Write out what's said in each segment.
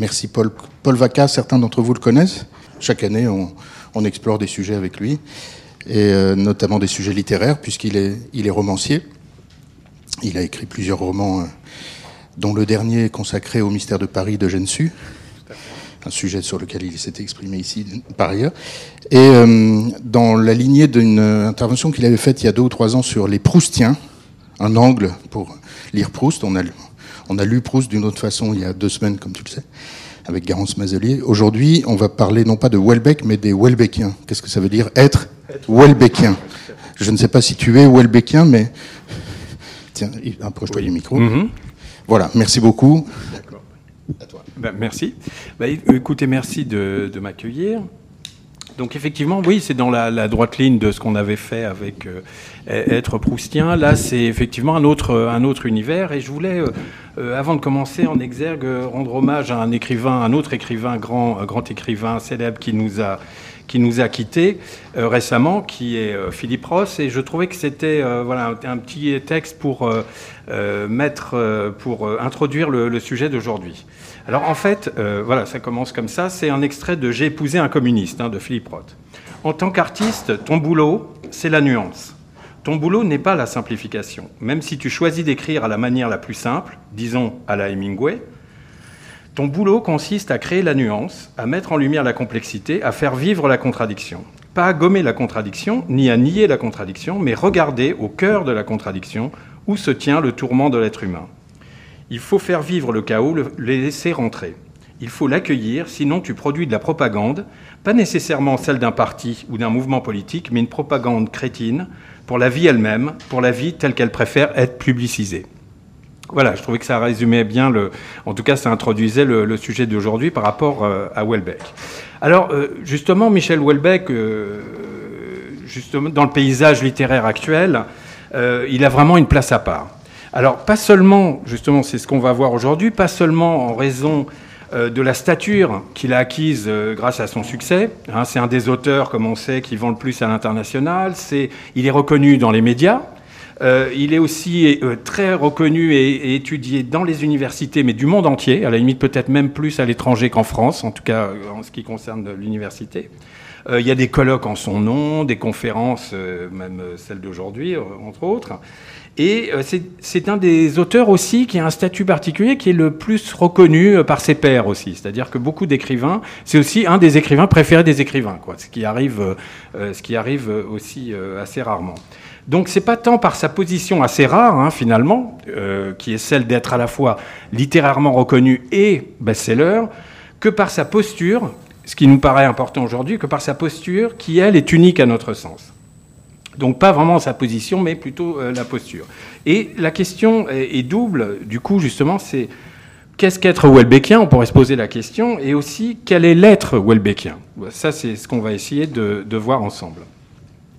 merci Paul. Paul Vaca, certains d'entre vous le connaissent. Chaque année, on, explore des sujets avec lui, et notamment des sujets littéraires, puisqu'il est, romancier. Il a écrit plusieurs romans, dont le dernier consacré au mystère de Paris de Gensu un sujet sur lequel il s'était exprimé ici par ailleurs. Et euh, dans la lignée d'une intervention qu'il avait faite il y a deux ou trois ans sur les Proustiens, un angle pour lire Proust, on a, on a lu Proust d'une autre façon il y a deux semaines, comme tu le sais, avec Garance Mazelier. Aujourd'hui, on va parler non pas de Welbeck, mais des Welbeckiens. Qu'est-ce que ça veut dire être, Welbeckien? Je ne sais pas si tu es Welbeckien, mais... Tiens, approche-toi du micro. Mm-hmm. Voilà, merci beaucoup. Ben, merci. Ben, écoutez, merci de, m'accueillir. Donc effectivement, oui, c'est dans la, droite ligne de ce qu'on avait fait avec euh, être proustien. Là, c'est effectivement un autre, un autre univers. Et je voulais, euh, euh, avant de commencer, en exergue, rendre hommage à un écrivain, un autre écrivain, grand, grand écrivain célèbre qui nous a qui nous a quittés récemment, qui est Philippe Ross, et je trouvais que c'était voilà un, petit texte pour mettre, pour introduire le sujet d'aujourd'hui. Alors en fait, euh, voilà, ça commence comme ça. C'est un extrait de J'ai épousé un communiste hein, de Philippe Roth. En tant qu'artiste, ton boulot, c'est la nuance. Ton boulot n'est pas la simplification. Même si tu choisis d'écrire à la manière la plus simple, disons à la Hemingway, ton boulot consiste à créer la nuance, à mettre en lumière la complexité, à faire vivre la contradiction. Pas à gommer la contradiction, ni à nier la contradiction, mais regarder au cœur de la contradiction où se tient le tourment de l'être humain. Il faut faire vivre le chaos, le laisser rentrer. Il faut l'accueillir, sinon tu produis de la propagande, pas nécessairement celle d'un parti ou d'un mouvement politique, mais une propagande crétine pour la vie elle-même, pour la vie telle qu'elle préfère être publicisée. Voilà, je trouvais que ça résumait bien, le, en tout cas ça introduisait le, sujet d'aujourd'hui par rapport euh, à Welbeck. Alors euh, justement, Michel Welbeck, euh, dans le paysage littéraire actuel, il a vraiment une place à part. Alors, pas seulement, justement, c'est ce qu'on va voir aujourd'hui, pas seulement en raison euh, de la stature qu'il a acquise euh, grâce à son succès. Hein, c'est un des auteurs, comme on sait, qui vend le plus à l'international. il est reconnu dans les médias. Euh, il est aussi très reconnu et, étudié dans les universités, mais du monde entier, à la limite peut-être même plus à l'étranger qu'en France, en tout cas en ce qui concerne l'université. il y a des colloques en son nom, des conférences, même celles d'aujourd'hui, entre autres. Et euh, c'est un des auteurs aussi qui a un statut particulier qui est le plus reconnu euh, par ses pairs aussi. C'est-à-dire que beaucoup d'écrivains, c'est aussi un des écrivains préférés des écrivains, quoi, ce, qui arrive, euh, ce qui arrive aussi assez rarement. Donc c'est pas tant par sa position assez rare hein, finalement, qui est celle d'être à la fois littérairement reconnu et best-seller, que par sa posture, ce qui nous paraît important aujourd'hui, que par sa posture qui elle est unique à notre sens. Donc pas vraiment sa position, mais plutôt euh, la posture. Et la question est, double, du coup, justement, c'est qu'est-ce qu'être Welbeckien? On pourrait se poser la question. Et aussi, quel est l'être Welbeckien? Ça, c'est ce qu'on va essayer de, de voir ensemble.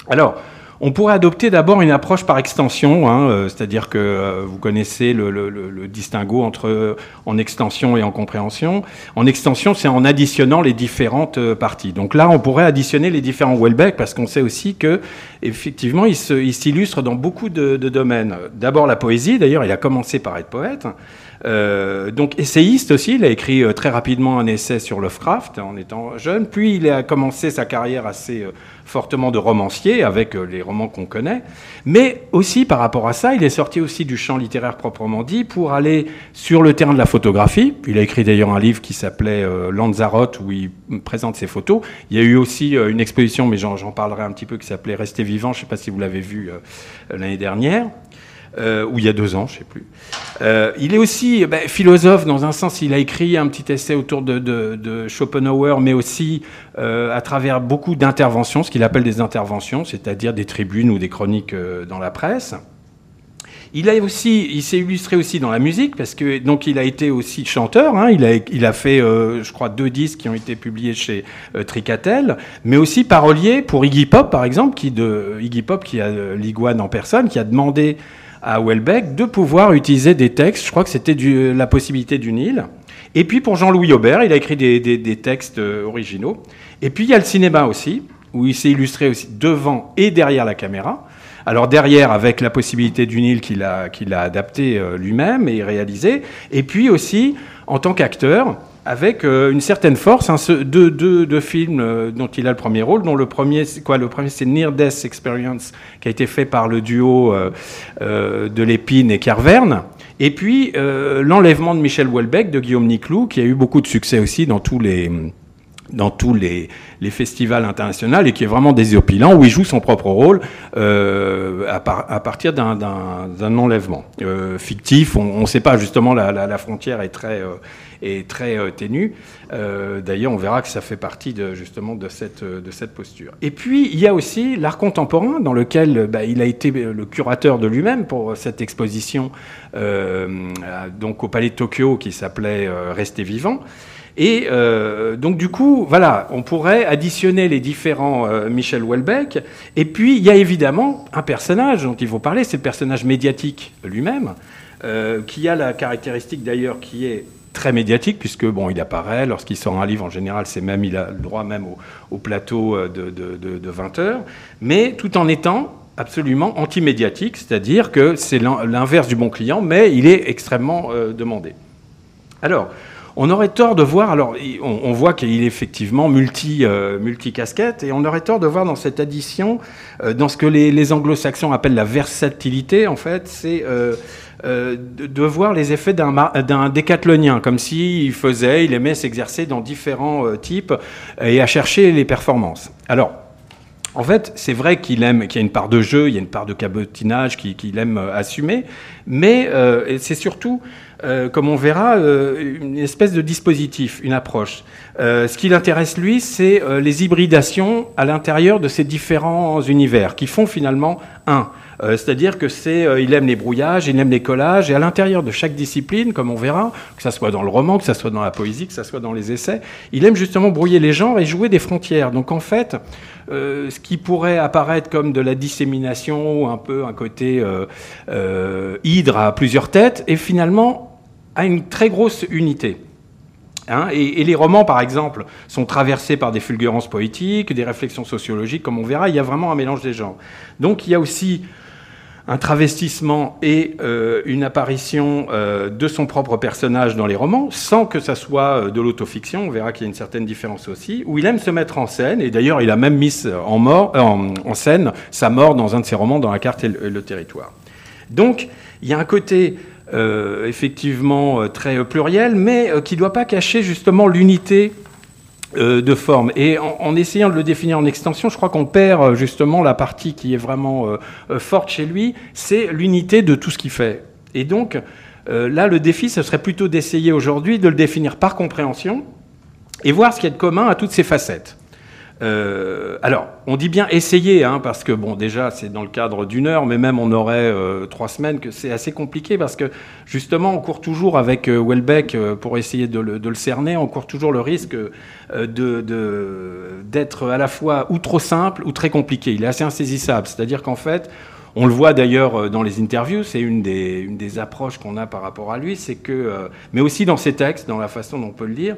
Alors, on pourrait adopter d'abord une approche par extension, hein, euh, c'est-à-dire que euh, vous connaissez le, distinguo entre euh, en extension et en compréhension. En extension, c'est en additionnant les différentes parties. Donc là, on pourrait additionner les différents Welbeck parce qu'on sait aussi que effectivement, il s'illustre dans beaucoup de, domaines. D'abord la poésie, d'ailleurs, il a commencé par être poète. Donc essayiste aussi, il a écrit très rapidement un essai sur Lovecraft en étant jeune, puis il a commencé sa carrière assez fortement de romancier avec les romans qu'on connaît, mais aussi par rapport à ça, il est sorti aussi du champ littéraire proprement dit pour aller sur le terrain de la photographie. Il a écrit d'ailleurs un livre qui s'appelait Lanzarote où il présente ses photos. Il y a eu aussi une exposition, mais j'en parlerai un petit peu, qui s'appelait Rester vivant, je ne sais pas si vous l'avez vu l'année dernière. Euh, ou il y a deux ans, je ne sais plus. Euh, il est aussi ben, philosophe dans un sens. Il a écrit un petit essai autour de, Schopenhauer, mais aussi euh, à travers beaucoup d'interventions, ce qu'il appelle des interventions, c'est-à-dire des tribunes ou des chroniques dans la presse. Il a aussi, il s'est illustré aussi dans la musique parce que donc il a été aussi chanteur. Hein. il a, il a fait, je crois, deux disques qui ont été publiés chez Tricatel, mais aussi parolier pour Iggy Pop, par exemple, qui de Iggy Pop qui a l'iguane en personne, qui a demandé à Welbeck de pouvoir utiliser des textes. Je crois que c'était la possibilité du Nil. Et puis pour Jean-Louis Aubert, il a écrit des, textes euh, originaux. Et puis il y a le cinéma aussi, où il s'est illustré aussi devant et derrière la caméra. Alors derrière, avec la possibilité du Nil qu'il a, qu'il a adapté euh, lui-même et réalisé. Et puis aussi, en tant qu'acteur, avec euh, une certaine force. Hein, deux, films euh, dont il a le premier rôle, dont le premier, quoi, le premier c'est Near Death Experience, qui a été fait par le duo euh, de Lépine et Carverne. Et puis l'enlèvement de Michel Houellebecq de Guillaume Niclou, qui a eu beaucoup de succès aussi dans tous les dans tous les, festivals internationaux et qui est vraiment désopilant, où il joue son propre rôle euh, à, partir d'un enlèvement fictif. On ne sait pas, justement, la, frontière est très, euh, est très ténue. D'ailleurs, on verra que ça fait partie justement de cette, de cette posture. Et puis, il y a aussi l'art contemporain, dans lequel bah, il a été le curateur de lui-même pour cette exposition donc au Palais de Tokyo qui s'appelait Rester vivant. Et euh, donc du coup, voilà, on pourrait additionner les différents euh, Michel Houellebecq. Et puis il y a évidemment un personnage dont il faut parler, c'est le personnage médiatique lui-même, euh, qui a la caractéristique d'ailleurs qui est très médiatique puisque bon, il apparaît lorsqu'il sort un livre en général, c'est même il a le droit même au, plateau de, de, 20 heures, mais tout en étant absolument anti-médiatique, c'est-à-dire que c'est l'inverse du bon client, mais il est extrêmement demandé. Alors, on aurait tort de voir, alors on, voit qu'il est effectivement multi, euh, multi-casquette, et on aurait tort de voir dans cette addition, euh, dans ce que les, anglo-saxons appellent la versatilité, en fait, c'est euh, de, voir les effets d'un décathlonien, comme s'il faisait, il aimait s'exercer dans différents types et à chercher les performances. Alors, en fait, c'est vrai qu'il aime, qu'il y a une part de jeu, il y a une part de cabotinage qu'il aime assumer, mais c'est surtout euh, comme on verra, euh, une espèce de dispositif, une approche. Euh, ce qui l'intéresse, lui, c'est les hybridations à l'intérieur de ces différents univers, qui font finalement un. C'est-à-dire que c'est, il aime les brouillages, il aime les collages, et à l'intérieur de chaque discipline, comme on verra, que ce soit dans le roman, que ce soit dans la poésie, que ce soit dans les essais, il aime justement brouiller les genres et jouer des frontières. Donc en fait, ce qui pourrait apparaître comme de la dissémination, ou un peu un côté hydre à plusieurs têtes, est finalement a une très grosse unité. Hein, et, les romans, par exemple, sont traversés par des fulgurances poétiques, des réflexions sociologiques, comme on verra. Il y a vraiment un mélange des genres. Donc il y a aussi un travestissement et euh, une apparition euh, de son propre personnage dans les romans, sans que ça soit euh, de l'autofiction. On verra qu'il y a une certaine différence aussi, où il aime se mettre en scène. Et d'ailleurs, il a même mis en, scène sa mort dans un de ses romans, dans La carte et le territoire. Donc, il y a un côté euh, effectivement euh, très pluriel, mais euh, qui ne doit pas cacher justement l'unité de forme. Et en, essayant de le définir en extension, je crois qu'on perd justement la partie qui est vraiment forte chez lui, c'est l'unité de tout ce qu'il fait. Et donc, là, le défi, ce serait plutôt d'essayer aujourd'hui de le définir par compréhension et voir ce qu'il y a de commun à toutes ces facettes. Euh, alors, on dit bien essayer, hein, parce que bon, déjà, c'est dans le cadre d'une heure, mais même on aurait euh, trois semaines, que c'est assez compliqué, parce que justement, on court toujours avec euh, Welbeck pour essayer de le, cerner, on court toujours le risque d'être à la fois ou trop simple ou très compliqué. Il est assez insaisissable, c'est-à-dire qu'en fait, on le voit d'ailleurs dans les interviews, c'est une des, approches qu'on a par rapport à lui, c'est que, mais aussi dans ses textes, dans la façon dont on peut le lire,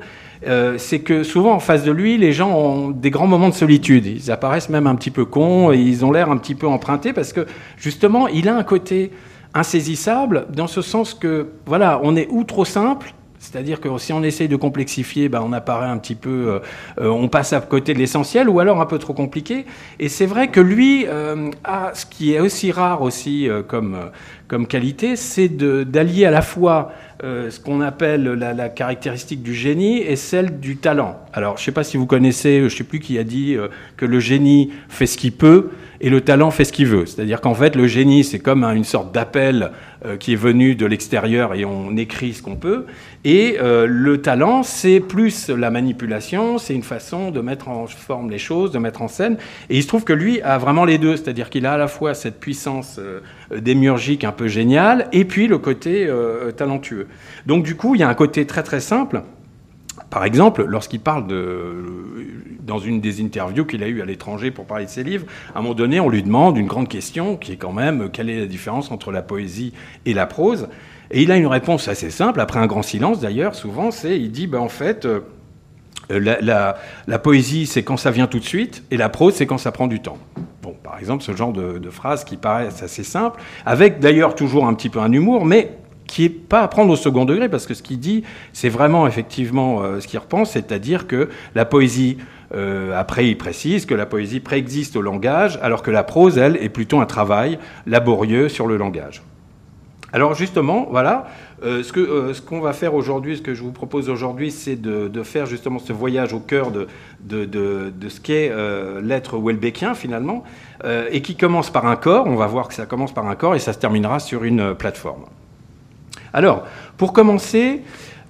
euh, c'est que souvent en face de lui, les gens ont des grands moments de solitude. Ils apparaissent même un petit peu cons et ils ont l'air un petit peu empruntés parce que justement, il a un côté insaisissable dans ce sens que, voilà, on est ou trop simple, c'est-à-dire que si on essaye de complexifier, ben, on apparaît un petit peu, euh, euh, on passe à côté de l'essentiel, ou alors un peu trop compliqué. Et c'est vrai que lui a ce qui est aussi rare aussi comme, comme qualité, c'est d'allier à la fois euh, ce qu'on appelle la, caractéristique du génie et celle du talent. Alors, je ne sais pas si vous connaissez, je ne sais plus qui a dit euh, que le génie fait ce qu'il peut et le talent fait ce qu'il veut. C'est-à-dire qu'en fait, le génie, c'est comme une sorte d'appel euh, qui est venu de l'extérieur et on écrit ce qu'on peut. Et le talent, c'est plus la manipulation, c'est une façon de mettre en forme les choses, de mettre en scène. Et il se trouve que lui a vraiment les deux, c'est-à-dire qu'il a à la fois cette puissance démiurgique un peu géniale et puis le côté talentueux. Donc du coup, il y a un côté très très simple. Par exemple, lorsqu'il parle de, dans une des interviews qu'il a eues à l'étranger pour parler de ses livres, à un moment donné, on lui demande une grande question qui est quand même quelle est la différence entre la poésie et la prose? Et il a une réponse assez simple, après un grand silence d'ailleurs, souvent, c'est il dit ben, en fait, euh, la, poésie c'est quand ça vient tout de suite et la prose c'est quand ça prend du temps. Bon, par exemple, ce genre de, de phrase qui paraît assez simple, avec d'ailleurs toujours un petit peu un humour, mais qui est pas à prendre au second degré, parce que ce qu'il dit, c'est vraiment effectivement ce qu'il repense, c'est-à-dire que la poésie après, il précise que la poésie préexiste au langage, alors que la prose, elle, est plutôt un travail laborieux sur le langage. Alors justement, voilà, euh, euh, ce qu'on va faire aujourd'hui, ce que je vous propose aujourd'hui, c'est de, faire justement ce voyage au cœur de, ce qu'est euh, l'être Welbeckien finalement, et qui commence par un corps, on va voir que ça commence par un corps et ça se terminera sur une plateforme. Alors, pour commencer,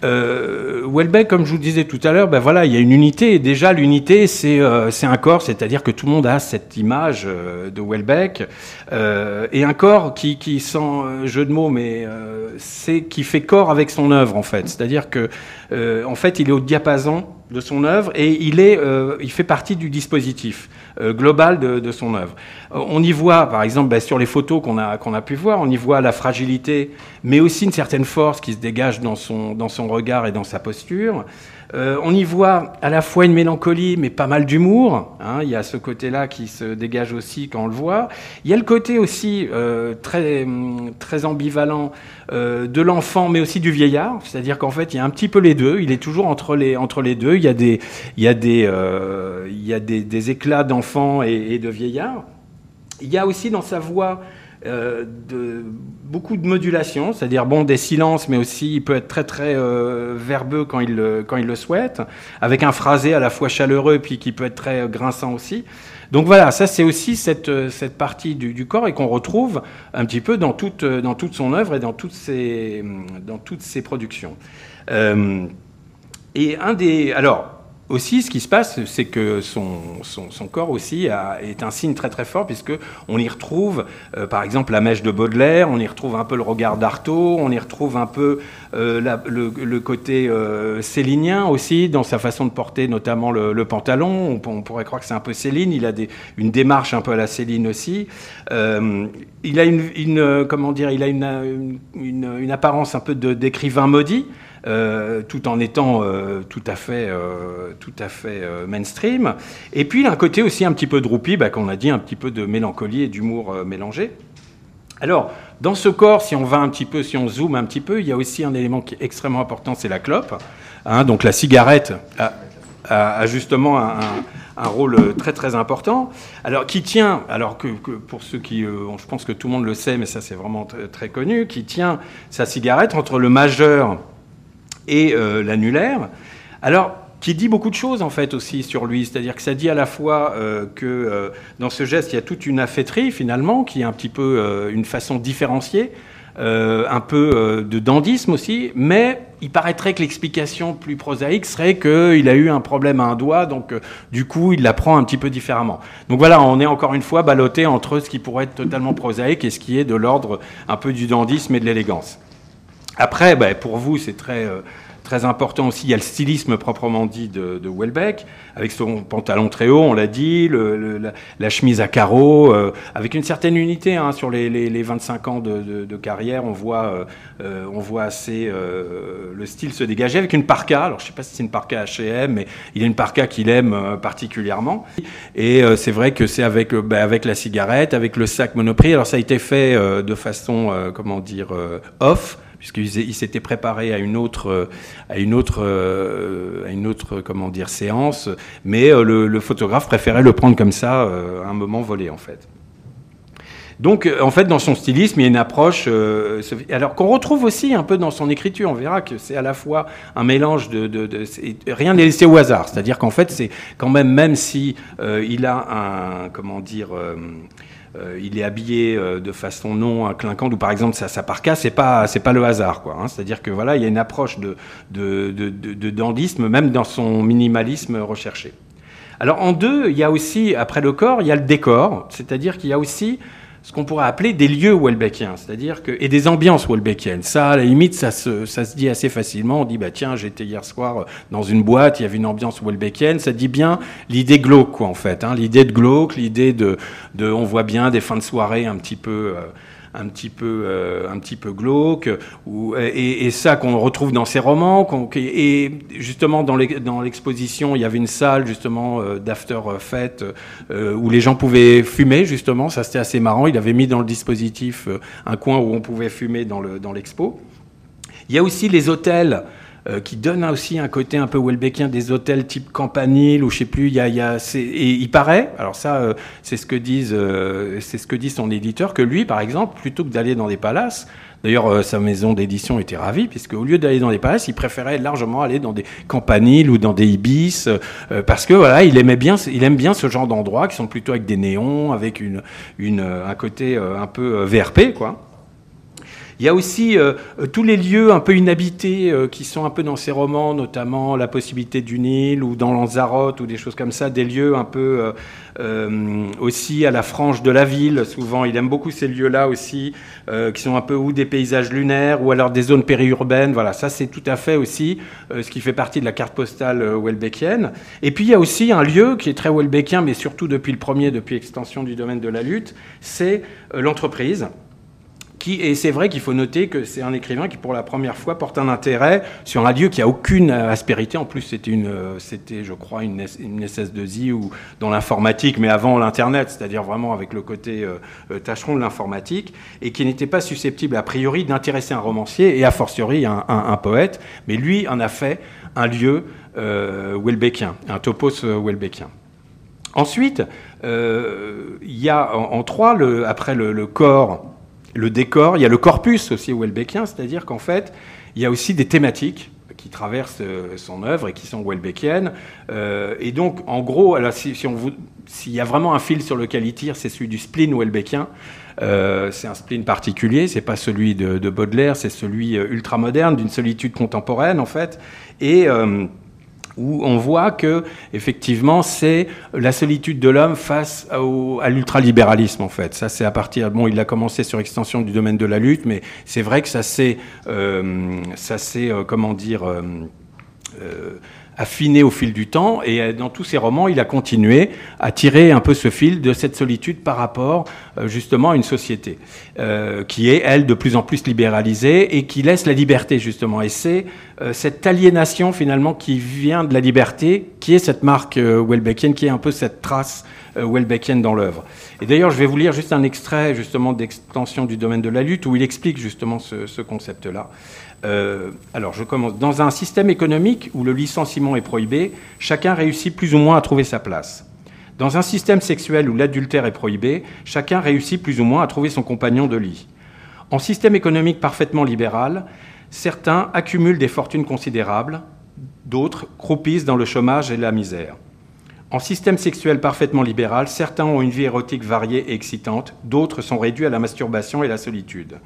euh, Welbeck, comme je vous disais tout à l'heure, ben il y a une unité. Déjà, l'unité, c'est euh, un corps, c'est-à-dire que tout le monde a cette image euh, de Welbeck. Euh, et un corps qui, qui sans jeu de mots, mais c'est qui fait corps avec son œuvre, en fait. C'est-à-dire que, fait, il est au diapason de son œuvre et il, est, il fait partie du dispositif. Euh, global de, son œuvre. Euh, on y voit, par exemple, ben, sur les photos qu'on a, a pu voir, on y voit la fragilité, mais aussi une certaine force qui se dégage dans son, dans son regard et dans sa posture. Euh, on y voit à la fois une mélancolie, mais pas mal d'humour. Hein. Il y a ce côté-là qui se dégage aussi quand on le voit. Il y a le côté aussi euh, très, très ambivalent euh, de l'enfant, mais aussi du vieillard. C'est-à-dire qu'en fait, il y a un petit peu les deux. Il est toujours entre les, entre les deux. Il y a des, il y a des, il y a des, éclats d'enfant et, et de vieillard. Il y a aussi dans sa voix euh, beaucoup de modulation, c'est-à-dire bon des silences, mais aussi il peut être très très euh, verbeux quand il, le, quand il le souhaite, avec un phrasé à la fois chaleureux puis qui peut être très grinçant aussi. Donc voilà, ça c'est aussi cette, cette partie du, corps et qu'on retrouve un petit peu dans toute, dans toute son œuvre et dans toutes ses, dans toutes ses productions. Euh, et un des, alors aussi, ce qui se passe, c'est que son, son, corps aussi est un signe très très fort, puisque on y retrouve, euh, par exemple, la mèche de Baudelaire, on y retrouve un peu le regard d'Artaud, on y retrouve un peu euh, le, côté euh, célinien aussi, dans sa façon de porter notamment le, pantalon. On, pourrait croire que c'est un peu Céline, il a une démarche un peu à la Céline aussi. il a une, comment dire, il a une, une, une apparence un peu d'écrivain maudit. Euh, tout en étant euh, tout à fait, euh, tout à fait mainstream. Et puis il a un côté aussi un petit peu de bah, qu'on a dit, un petit peu de mélancolie et d'humour mélangé. Alors, dans ce corps, si on va un petit peu, si on zoome un petit peu, il y a aussi un élément qui est extrêmement important, c'est la clope. Hein. donc la cigarette a, justement un, rôle très très important. Alors qui tient, alors que, pour ceux qui, je pense que tout le monde le sait, mais ça c'est vraiment très, connu, qui tient sa cigarette entre le majeur et euh, l'annulaire. Alors, qui dit beaucoup de choses en fait aussi sur lui, c'est-à-dire que ça dit à la fois euh, que euh, dans ce geste il y a toute une affaîtrie finalement, qui est un petit peu une façon différenciée, un peu de dandisme aussi, mais il paraîtrait que l'explication plus prosaïque serait qu'il a eu un problème à un doigt, donc du coup il l'apprend un petit peu différemment. Donc voilà, on est encore une fois ballotté entre ce qui pourrait être totalement prosaïque et ce qui est de l'ordre un peu du dandisme et de l'élégance. Après, ben, pour vous, c'est très, euh, très important aussi, il y a le stylisme proprement dit de, de Welbeck, avec son pantalon très haut, on l'a dit, la, chemise à carreaux, euh, avec une certaine unité hein, sur les, les, les, 25 ans de, carrière, on voit, euh, on voit assez le style se dégager avec une parka. Alors je ne sais pas si c'est une parka H&M, mais il a une parka qu'il aime particulièrement. Et c'est vrai que c'est avec, ben, avec la cigarette, avec le sac Monoprix. Alors ça a été fait de façon, comment dire, off puisqu'il s'était préparé à une autre, à une autre, à une autre comment dire, séance, mais euh, le, photographe préférait le prendre comme ça, euh, à un moment volé en fait. Donc, euh, en fait, dans son stylisme, il y a une approche, alors qu'on retrouve aussi un peu dans son écriture. On verra que c'est à la fois un mélange de, rien n'est laissé au hasard. C'est-à-dire qu'en fait, c'est quand même, même si il a un, comment dire. Euh, il est habillé euh, de façon non clinquante, ou par exemple sa, sa parka, c'est pas c'est pas le hasard, quoi. Hein. C'est-à-dire que voilà, il y a une approche de de, de, de dandisme, même dans son minimalisme recherché. Alors en deux, il y a aussi après le corps, il y a le décor, c'est-à-dire qu'il y a aussi ce qu'on pourrait appeler des lieux Welbeckiens, c'est-à-dire que et des ambiances Welbeckiennes. Ça, à la limite, ça se, dit assez facilement. On dit bah tiens, j'étais hier soir dans une boîte, il y avait une ambiance Welbeckienne. Ça dit bien l'idée glauque, quoi, en fait. Hein, l'idée de glauque, l'idée de, de, on voit bien des fins de soirée un petit peu. Euh, un petit peu, euh, un petit peu glauque, ou, et, ça qu'on retrouve dans ses romans. et justement, dans l'exposition, il y avait une salle justement euh, d'after fête euh, où les gens pouvaient fumer. Justement, ça c'était assez marrant. Il avait mis dans le dispositif un coin où on pouvait fumer dans l'expo. Dans Il y a aussi les hôtels euh, qui donnent aussi un côté un peu Welbeckien, des hôtels type campanile ou je sais plus. Il y a, y a et il paraît, alors ça, euh, c'est ce que disent, euh, c'est ce que dit son éditeur, que lui, par exemple, plutôt que d'aller dans des palaces, D'ailleurs, sa maison d'édition était ravie, puisque au lieu d'aller dans des palaces, il préférait largement aller dans des campaniles ou dans des ibis, parce que voilà, il aimait bien, il aime bien ce genre d'endroits qui sont plutôt avec des néons, avec une, un côté un peu VRP, quoi. Il y a aussi euh, tous les lieux un peu inhabités euh, qui sont un peu dans ses romans, notamment la possibilité du Nil ou dans Lanzarote ou des choses comme ça, des lieux un peu euh, aussi à la frange de la ville. Souvent, il aime beaucoup ces lieux-là aussi, qui sont un peu ou des paysages lunaires ou alors des zones périurbaines. Voilà, ça c'est tout à fait aussi ce qui fait partie de la carte postale welbeckienne. Et puis il y a aussi un lieu qui est très welbeckien, mais surtout depuis le premier, depuis l'extension du domaine de la lutte, c'est l'entreprise et c'est vrai qu'il faut noter que c'est un écrivain qui, pour la première fois, porte un intérêt sur un lieu qui a aucune aspérité. En plus, c'était, une, c'était je crois, une, une SS2I ou dans l'informatique, mais avant l'Internet, c'est-à-dire vraiment avec le côté euh, tâcheron de l'informatique, et qui n'était pas susceptible, a priori, d'intéresser un romancier et a fortiori un, poète. Mais lui en a fait un lieu euh, Welbeckien, un topos euh, Welbeckien. Ensuite, euh, il y a en, trois, après le corps le décor, il y a le corpus aussi Welbeckien, c'est-à-dire qu'en fait, il y a aussi des thématiques qui traversent euh, son œuvre et qui sont Welbeckiennes. Euh, et donc, en gros, alors, si, on s'il y a vraiment un fil sur lequel il tire, c'est celui du spleen Welbeckien. Euh, c'est un spleen particulier, c'est pas celui de, de Baudelaire, c'est celui ultramoderne d'une solitude contemporaine en fait. Et où on voit que effectivement c'est la solitude de l'homme face à l'ultralibéralisme en fait. Ça c'est à partir bon il a commencé sur extension du domaine de la lutte, mais c'est vrai que ça c'est euh, ça c'est euh, comment dire euh, affiné au fil du temps, et euh, dans tous ses romans, il a continué à tirer un peu ce fil de cette solitude par rapport euh, justement à une société euh, qui est, elle, de plus en plus libéralisée et qui laisse la liberté justement. Et c'est cette aliénation finalement qui vient de la liberté, qui est cette marque Welbeckienne, qui est un peu cette trace Welbeckienne dans l'œuvre. Et d'ailleurs, je vais vous lire juste un extrait justement d'extension du domaine de la lutte où il explique justement ce, ce concept-là. Euh, alors, je commence. Dans un système économique où le licenciement est prohibé, chacun réussit plus ou moins à trouver sa place. Dans un système sexuel où l'adultère est prohibé, chacun réussit plus ou moins à trouver son compagnon de lit. En système économique parfaitement libéral, certains accumulent des fortunes considérables, d'autres croupissent dans le chômage et la misère. En système sexuel parfaitement libéral, certains ont une vie érotique variée et excitante, d'autres sont réduits à la masturbation et la solitude.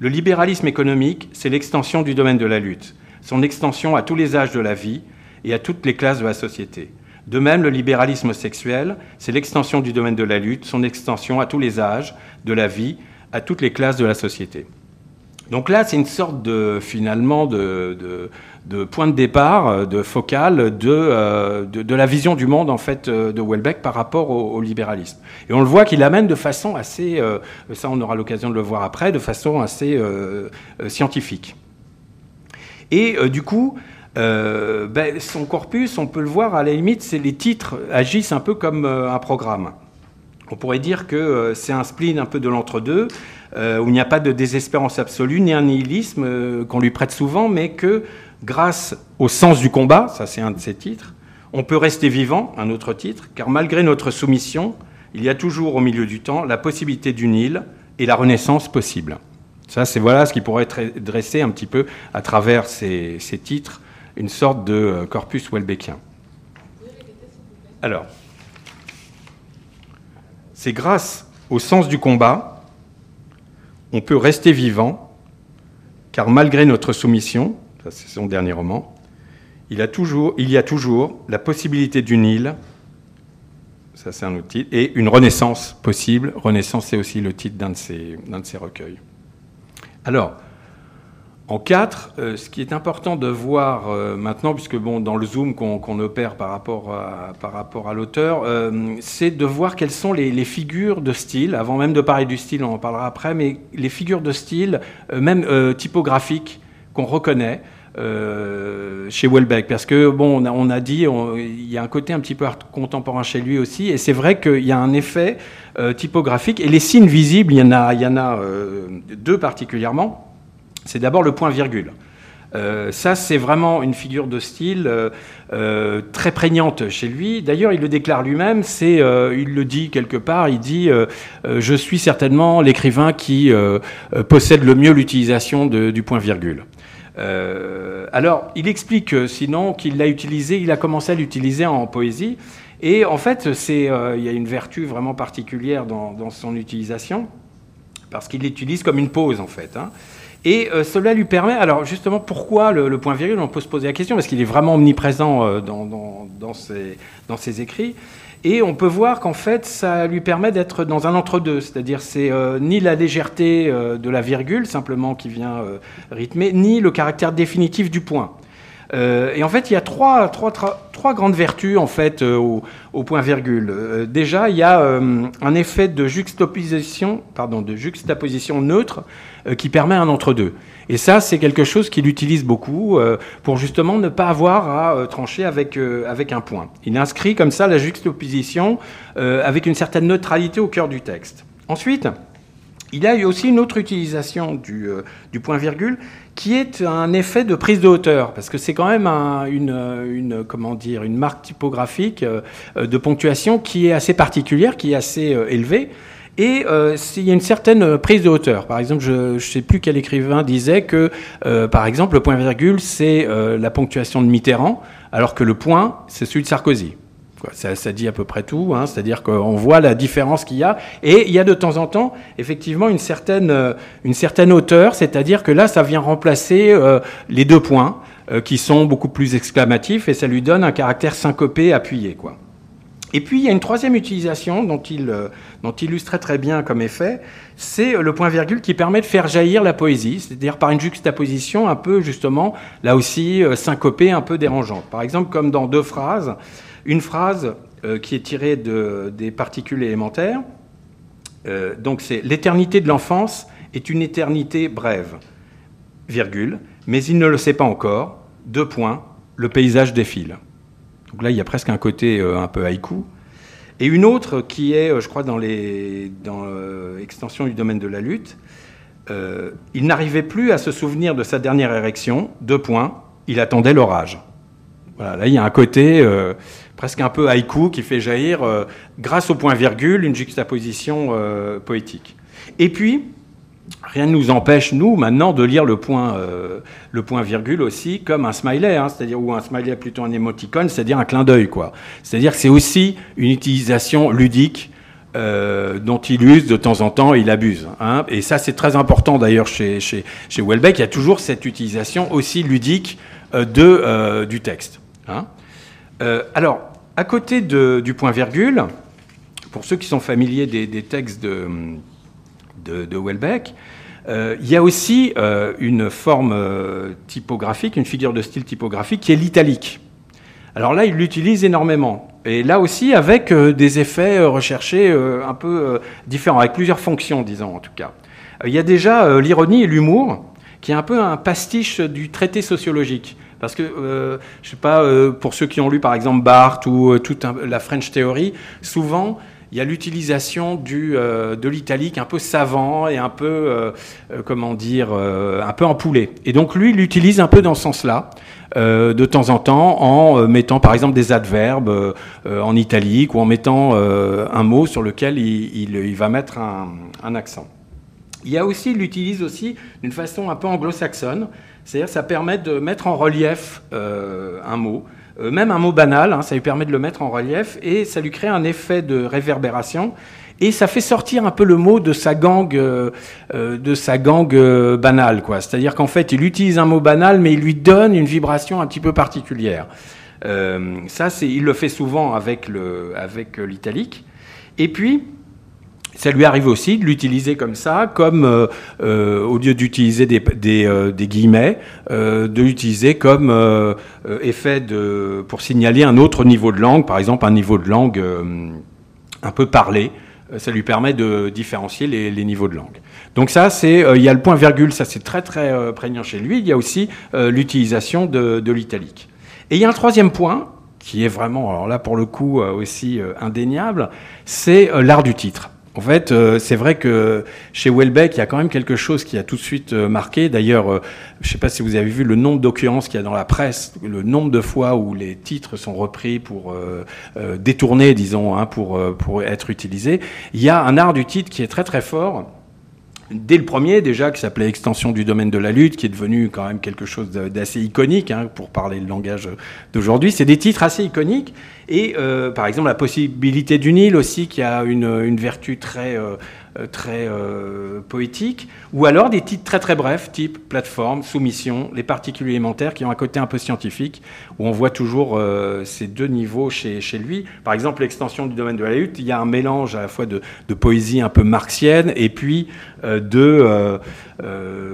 Le libéralisme économique, c'est l'extension du domaine de la lutte, son extension à tous les âges de la vie et à toutes les classes de la société. De même, le libéralisme sexuel, c'est l'extension du domaine de la lutte, son extension à tous les âges de la vie, à toutes les classes de la société. Donc là, c'est une sorte de, finalement, de, point de départ, euh, de focal euh, de, de, la vision du monde en fait euh, de Welbeck par rapport au, libéralisme. Et on le voit qu'il amène de façon assez, ça on aura l'occasion de le voir après, de façon assez scientifique. Et du coup, ben, son corpus, on peut le voir à la limite, c'est les titres agissent un peu comme un programme. On pourrait dire que c'est un spleen un peu de l'entre-deux, où il n'y a pas de désespérance absolue, ni un nihilisme qu'on lui prête souvent, mais que grâce au sens du combat, ça c'est un de ses titres, on peut rester vivant, un autre titre, car malgré notre soumission, il y a toujours au milieu du temps la possibilité d'une île et la renaissance possible. Ça, c'est voilà ce qui pourrait être dressé un petit peu à travers ces, titres, une sorte de euh, corpus welbeckien. Alors, c'est grâce au sens du combat, on peut rester vivant, car malgré notre soumission, c'est son dernier roman, il, y a toujours la possibilité d'une île, ça c'est un autre titre, et une renaissance possible. Renaissance, c'est aussi le titre d'un de, ses, recueils. Alors, en quatre, euh, ce qui est important de voir euh, maintenant, puisque bon, dans le zoom qu'on opère par rapport à, l'auteur, euh, c'est de voir quelles sont les, figures de style, avant même de parler du style, on en parlera après, mais les figures de style, même typographiques, qu'on reconnaît euh, chez Welbeck. Parce que, bon, on a, dit, il y a un côté un petit peu art contemporain chez lui aussi, et c'est vrai qu'il y a un effet euh, typographique. Et les signes visibles, il y en a, y en a euh, deux particulièrement. C'est d'abord le point-virgule. Euh, ça, c'est vraiment une figure de style très prégnante chez lui. D'ailleurs, il le déclare lui-même, c'est, il le dit quelque part, il dit Je suis certainement l'écrivain qui possède le mieux l'utilisation du point-virgule. alors, il explique sinon qu'il l'a utilisé, il a commencé à l'utiliser en poésie. Et en fait, c'est, il y a une vertu vraiment particulière dans, son utilisation, parce qu'il l'utilise comme une pause, en fait. Hein. Et euh, cela lui permet, alors justement, pourquoi le, point virgule On peut se poser la question, parce qu'il est vraiment omniprésent euh, dans, dans, ses, dans, ses, écrits? Et on peut voir qu'en fait, ça lui permet d'être dans un entre-deux, c'est-à-dire c'est euh, ni la légèreté de la virgule simplement qui vient rythmer, ni le caractère définitif du point. Euh, et en fait, il y a trois, trois, trois grandes vertus en fait euh, au, au point-virgule. Euh, déjà, il y a un effet de juxtaposition, pardon, de juxtaposition neutre qui permet un entre-deux. Et ça, c'est quelque chose qu'il utilise beaucoup pour justement ne pas avoir à trancher avec, avec un point. Il inscrit comme ça la juxtaposition avec une certaine neutralité au cœur du texte. Ensuite, il a eu aussi une autre utilisation du, point-virgule qui est un effet de prise de hauteur, parce que c'est quand même une, comment dire, une marque typographique euh, de ponctuation qui est assez particulière, qui est assez euh, élevée. Et euh, il y a une certaine prise de hauteur. Par exemple, je ne sais plus quel écrivain disait que, par exemple, le point-virgule, c'est la ponctuation de Mitterrand, alors que le point, c'est celui de Sarkozy. Ça, dit à peu près tout, hein. c'est-à-dire qu'on voit la différence qu'il y a. Et il y a de temps en temps, effectivement, une certaine, euh, hauteur, c'est-à-dire que là, ça vient remplacer euh, les deux points, euh, qui sont beaucoup plus exclamatifs, et ça lui donne un caractère syncopé, appuyé. Quoi. Et puis, il y a une troisième utilisation dont il, dont il illustre très bien comme effet, c'est le point-virgule qui permet de faire jaillir la poésie, c'est-à-dire par une juxtaposition un peu, justement, là aussi, syncopée, un peu dérangeante. Par exemple, comme dans deux phrases, une phrase euh, qui est tirée de, des particules élémentaires. Euh, donc c'est l'éternité de l'enfance est une éternité brève, virgule, mais il ne le sait pas encore. Deux points, le paysage défile. Donc là, il y a presque un côté euh, un peu haïku. Et une autre qui est, je crois, dans l'extension du domaine de la lutte. il n'arrivait plus à se souvenir de sa dernière érection. Deux points, il attendait l'orage. Voilà, là, il y a un côté presque un peu haïku qui fait jaillir, euh, grâce au point-virgule, une juxtaposition euh, poétique. Et puis, rien ne nous empêche, nous, maintenant, de lire le point, euh, le point virgule aussi comme un smiley, hein, c'est-à-dire, ou un smiley plutôt un émoticône, c'est-à-dire un clin d'œil, quoi. C'est-à-dire que c'est aussi une utilisation ludique dont il use de temps en temps, il abuse. Hein. Et ça, c'est très important d'ailleurs chez, chez, chez Welbeck. Il y a toujours cette utilisation aussi ludique de, du texte. Hein. alors, à côté du point-virgule, pour ceux qui sont familiers des, textes de, de, Welbeck, euh, il y a aussi euh, une forme euh, typographique, une figure de style typographique qui est l'italique. Alors là, il l'utilise énormément. Et là aussi, avec des effets recherchés un peu différents, avec plusieurs fonctions, disons en tout cas. il y a déjà l'ironie et l'humour, qui est un peu un pastiche du traité sociologique. Parce que, euh, je sais pas, pour ceux qui ont lu par exemple Barthes ou toute la French Theory, souvent il y a l'utilisation du de l'italique un peu savant et un peu, comment dire, un peu empoulé. Et donc lui, il l'utilise un peu dans ce sens-là. de temps en temps en mettant par exemple des adverbes en italique ou en mettant un mot sur lequel il, va mettre un, accent. Il y a aussi, il l'utilise aussi d'une façon un peu anglo-saxonne, c'est-à-dire ça permet de mettre en relief euh, un mot, euh, même un mot banal, hein, ça lui permet de le mettre en relief et ça lui crée un effet de réverbération. Et ça fait sortir un peu le mot de sa gangue, euh, de sa banale, quoi. C'est-à-dire qu'en fait, il utilise un mot banal, mais il lui donne une vibration un petit peu particulière. ça, c'est, il le fait souvent avec le, avec l'italique. Et puis, ça lui arrive aussi de l'utiliser comme ça, comme euh, euh, au lieu d'utiliser des, des, euh, guillemets, de l'utiliser comme effet de, pour signaler un autre niveau de langue, par exemple un niveau de langue un peu parlé. Ça lui permet de différencier les, les niveaux de langue. Donc ça, c'est il y a le point virgule, ça c'est très très prégnant chez lui. Il y a aussi l'utilisation de, de l'italique. Et il y a un troisième point qui est vraiment, alors là pour le coup aussi indéniable, c'est l'art du titre. En fait, euh, c'est vrai que chez Welbeck, il y a quand même quelque chose qui a tout de suite euh, marqué. D'ailleurs, euh, je ne sais pas si vous avez vu le nombre d'occurrences qu'il y a dans la presse, le nombre de fois où les titres sont repris pour détourner, disons, hein, pour, pour être utilisés. Il y a un art du titre qui est très très fort dès le premier déjà, qui s'appelait Extension du domaine de la lutte, qui est devenu quand même quelque chose d'assez iconique, hein, pour parler le langage d'aujourd'hui. C'est des titres assez iconiques. Et euh, par exemple, la possibilité du Nil aussi, qui a une, une vertu très... Euh, très euh, poétique, ou alors des titres très très brefs, type plateforme, soumission, les particules élémentaires, qui ont un côté un peu scientifique, où on voit toujours euh, ces deux niveaux chez, chez lui. Par exemple, l'extension du domaine de la lutte, il y a un mélange à la fois de, de poésie un peu marxienne, et puis de,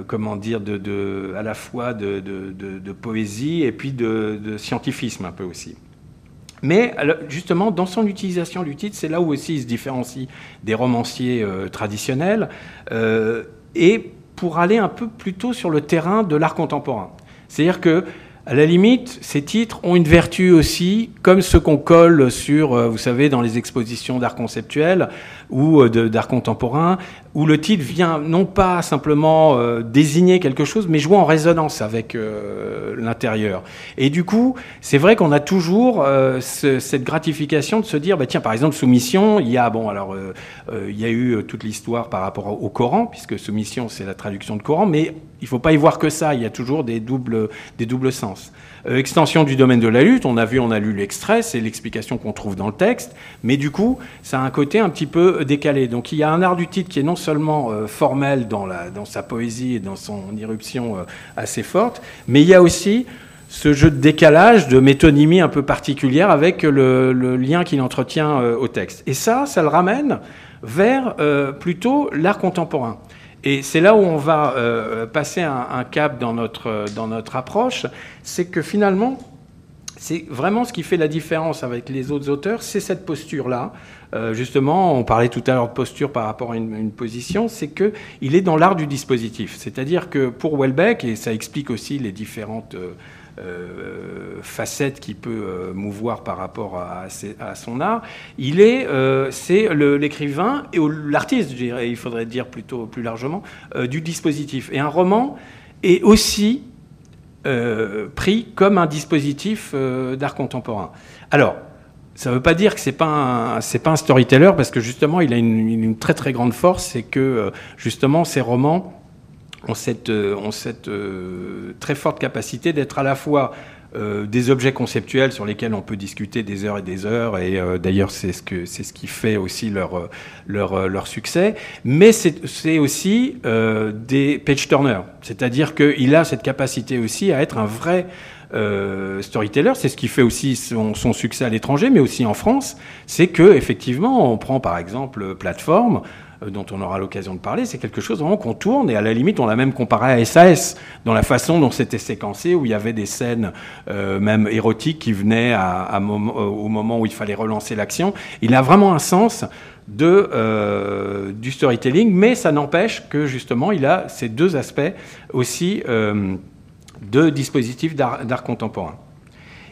comment dire, de, à la fois de, de poésie, et puis de scientifisme un peu aussi. Mais justement, dans son utilisation du titre, c'est là où aussi il se différencie des romanciers euh, traditionnels, euh, et pour aller un peu plutôt sur le terrain de l'art contemporain. C'est-à-dire que à la limite, ces titres ont une vertu aussi, comme ceux qu'on colle sur, euh, vous savez, dans les expositions d'art conceptuel ou d'art contemporain, où le titre vient non pas simplement euh, désigner quelque chose, mais jouer en résonance avec l'intérieur. Et du coup, c'est vrai qu'on a toujours cette gratification de se dire, bah, tiens, par exemple, Soumission, il y a, bon, alors, il y a eu toute l'histoire par rapport au Coran, puisque Soumission, c'est la traduction de Coran, mais il ne faut pas y voir que ça, il y a toujours des doubles, des doubles sens. Euh, extension du domaine de la lutte, on a vu, on a lu l'extrait, c'est l'explication qu'on trouve dans le texte, mais du coup, ça a un côté un petit peu décalé. Donc il y a un art du titre qui est non seulement euh, formel dans, la, dans sa poésie et dans son irruption euh, assez forte, mais il y a aussi ce jeu de décalage, de métonymie un peu particulière avec le, lien qu'il entretient au texte. Et ça, ça le ramène vers plutôt l'art contemporain. Et c'est là où on va euh, passer un, cap dans notre, dans notre approche, c'est que finalement, c'est vraiment ce qui fait la différence avec les autres auteurs, c'est cette posture-là. Euh, justement, on parlait tout à l'heure de posture par rapport à une, position, c'est qu'il est dans l'art du dispositif. C'est-à-dire que pour Welbeck, et ça explique aussi les différentes... Euh, euh, facette qui peut mouvoir par rapport à, son art, il est, c'est l'écrivain et l'artiste, il faudrait dire plutôt plus largement, du dispositif. Et un roman est aussi pris comme un dispositif d'art contemporain. Alors, ça ne veut pas dire que c'est pas c'est pas un storyteller parce que justement il a une, très très grande force, c'est que justement ces romans ont cette, euh, ont cette euh, très forte capacité d'être à la fois euh, des objets conceptuels sur lesquels on peut discuter des heures et des heures, et d'ailleurs c'est ce, que, c'est ce qui fait aussi leur, leur, leur succès, mais c'est, aussi des page-turners, c'est-à-dire qu'il a cette capacité aussi à être un vrai storyteller, c'est ce qui fait aussi son, son succès à l'étranger, mais aussi en France, c'est que effectivement, on prend par exemple plateforme, euh, dont on aura l'occasion de parler, c'est quelque chose vraiment qu'on tourne et à la limite on l'a même comparé à SAS dans la façon dont c'était séquencé, où il y avait des scènes euh, même érotiques qui venaient euh, au moment où il fallait relancer l'action. Il a vraiment un sens du storytelling, mais ça n'empêche que justement il a ces deux aspects aussi de dispositifs d'art contemporain.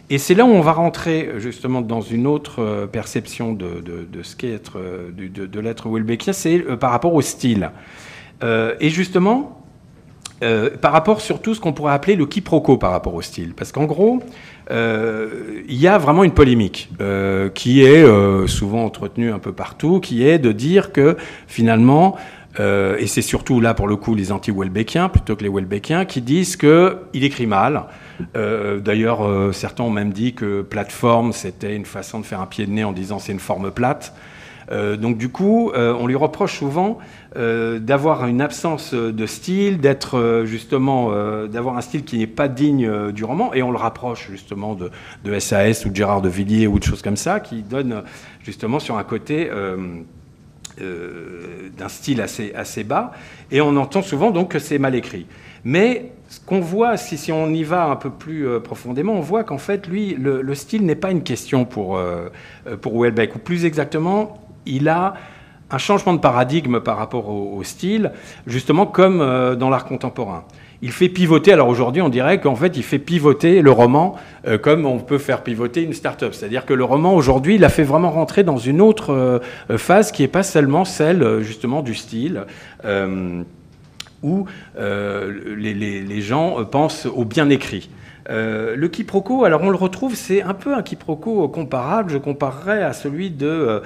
Et c'est là où on va rentrer justement dans une autre euh, perception de, ce qu'est être, euh, de, de l'être Welbeckien, c'est euh, par rapport au style. et justement, par rapport surtout ce qu'on pourrait appeler le quiproquo par rapport au style. Parce qu'en gros, il y a vraiment une polémique qui est souvent entretenue un peu partout, qui est de dire que finalement, et c'est surtout là pour le coup les anti-Welbeckiens plutôt que les Welbeckiens qui disent qu'il écrit mal, euh, d'ailleurs, euh, certains ont même dit que plateforme, c'était une façon de faire un pied de nez en disant c'est une forme plate. Euh, donc du coup, on lui reproche souvent d'avoir une absence de style, d'être justement, d'avoir un style qui n'est pas digne du roman, et on le rapproche justement de, de, SAS ou de Gérard de Villiers ou de choses comme ça, qui donnent justement sur un côté d'un style assez, assez bas, et on entend souvent donc que c'est mal écrit. Mais ce qu'on voit, si, on y va un peu plus euh, profondément, on voit qu'en fait, lui, le, style n'est pas une question pour, euh, euh, pour ou plus exactement, il a un changement de paradigme par rapport au, style, justement comme dans l'art contemporain. il fait pivoter. Alors aujourd'hui, on dirait qu'en fait, il fait pivoter le roman euh, comme on peut faire pivoter une start-up. C'est-à-dire que le roman aujourd'hui, il a fait vraiment rentrer dans une autre euh, phase qui n'est pas seulement celle justement du style. Où les, gens pensent au bien écrit. Le quiproquo, alors on le retrouve, c'est un peu un quiproquo comparable, je comparerais à celui de,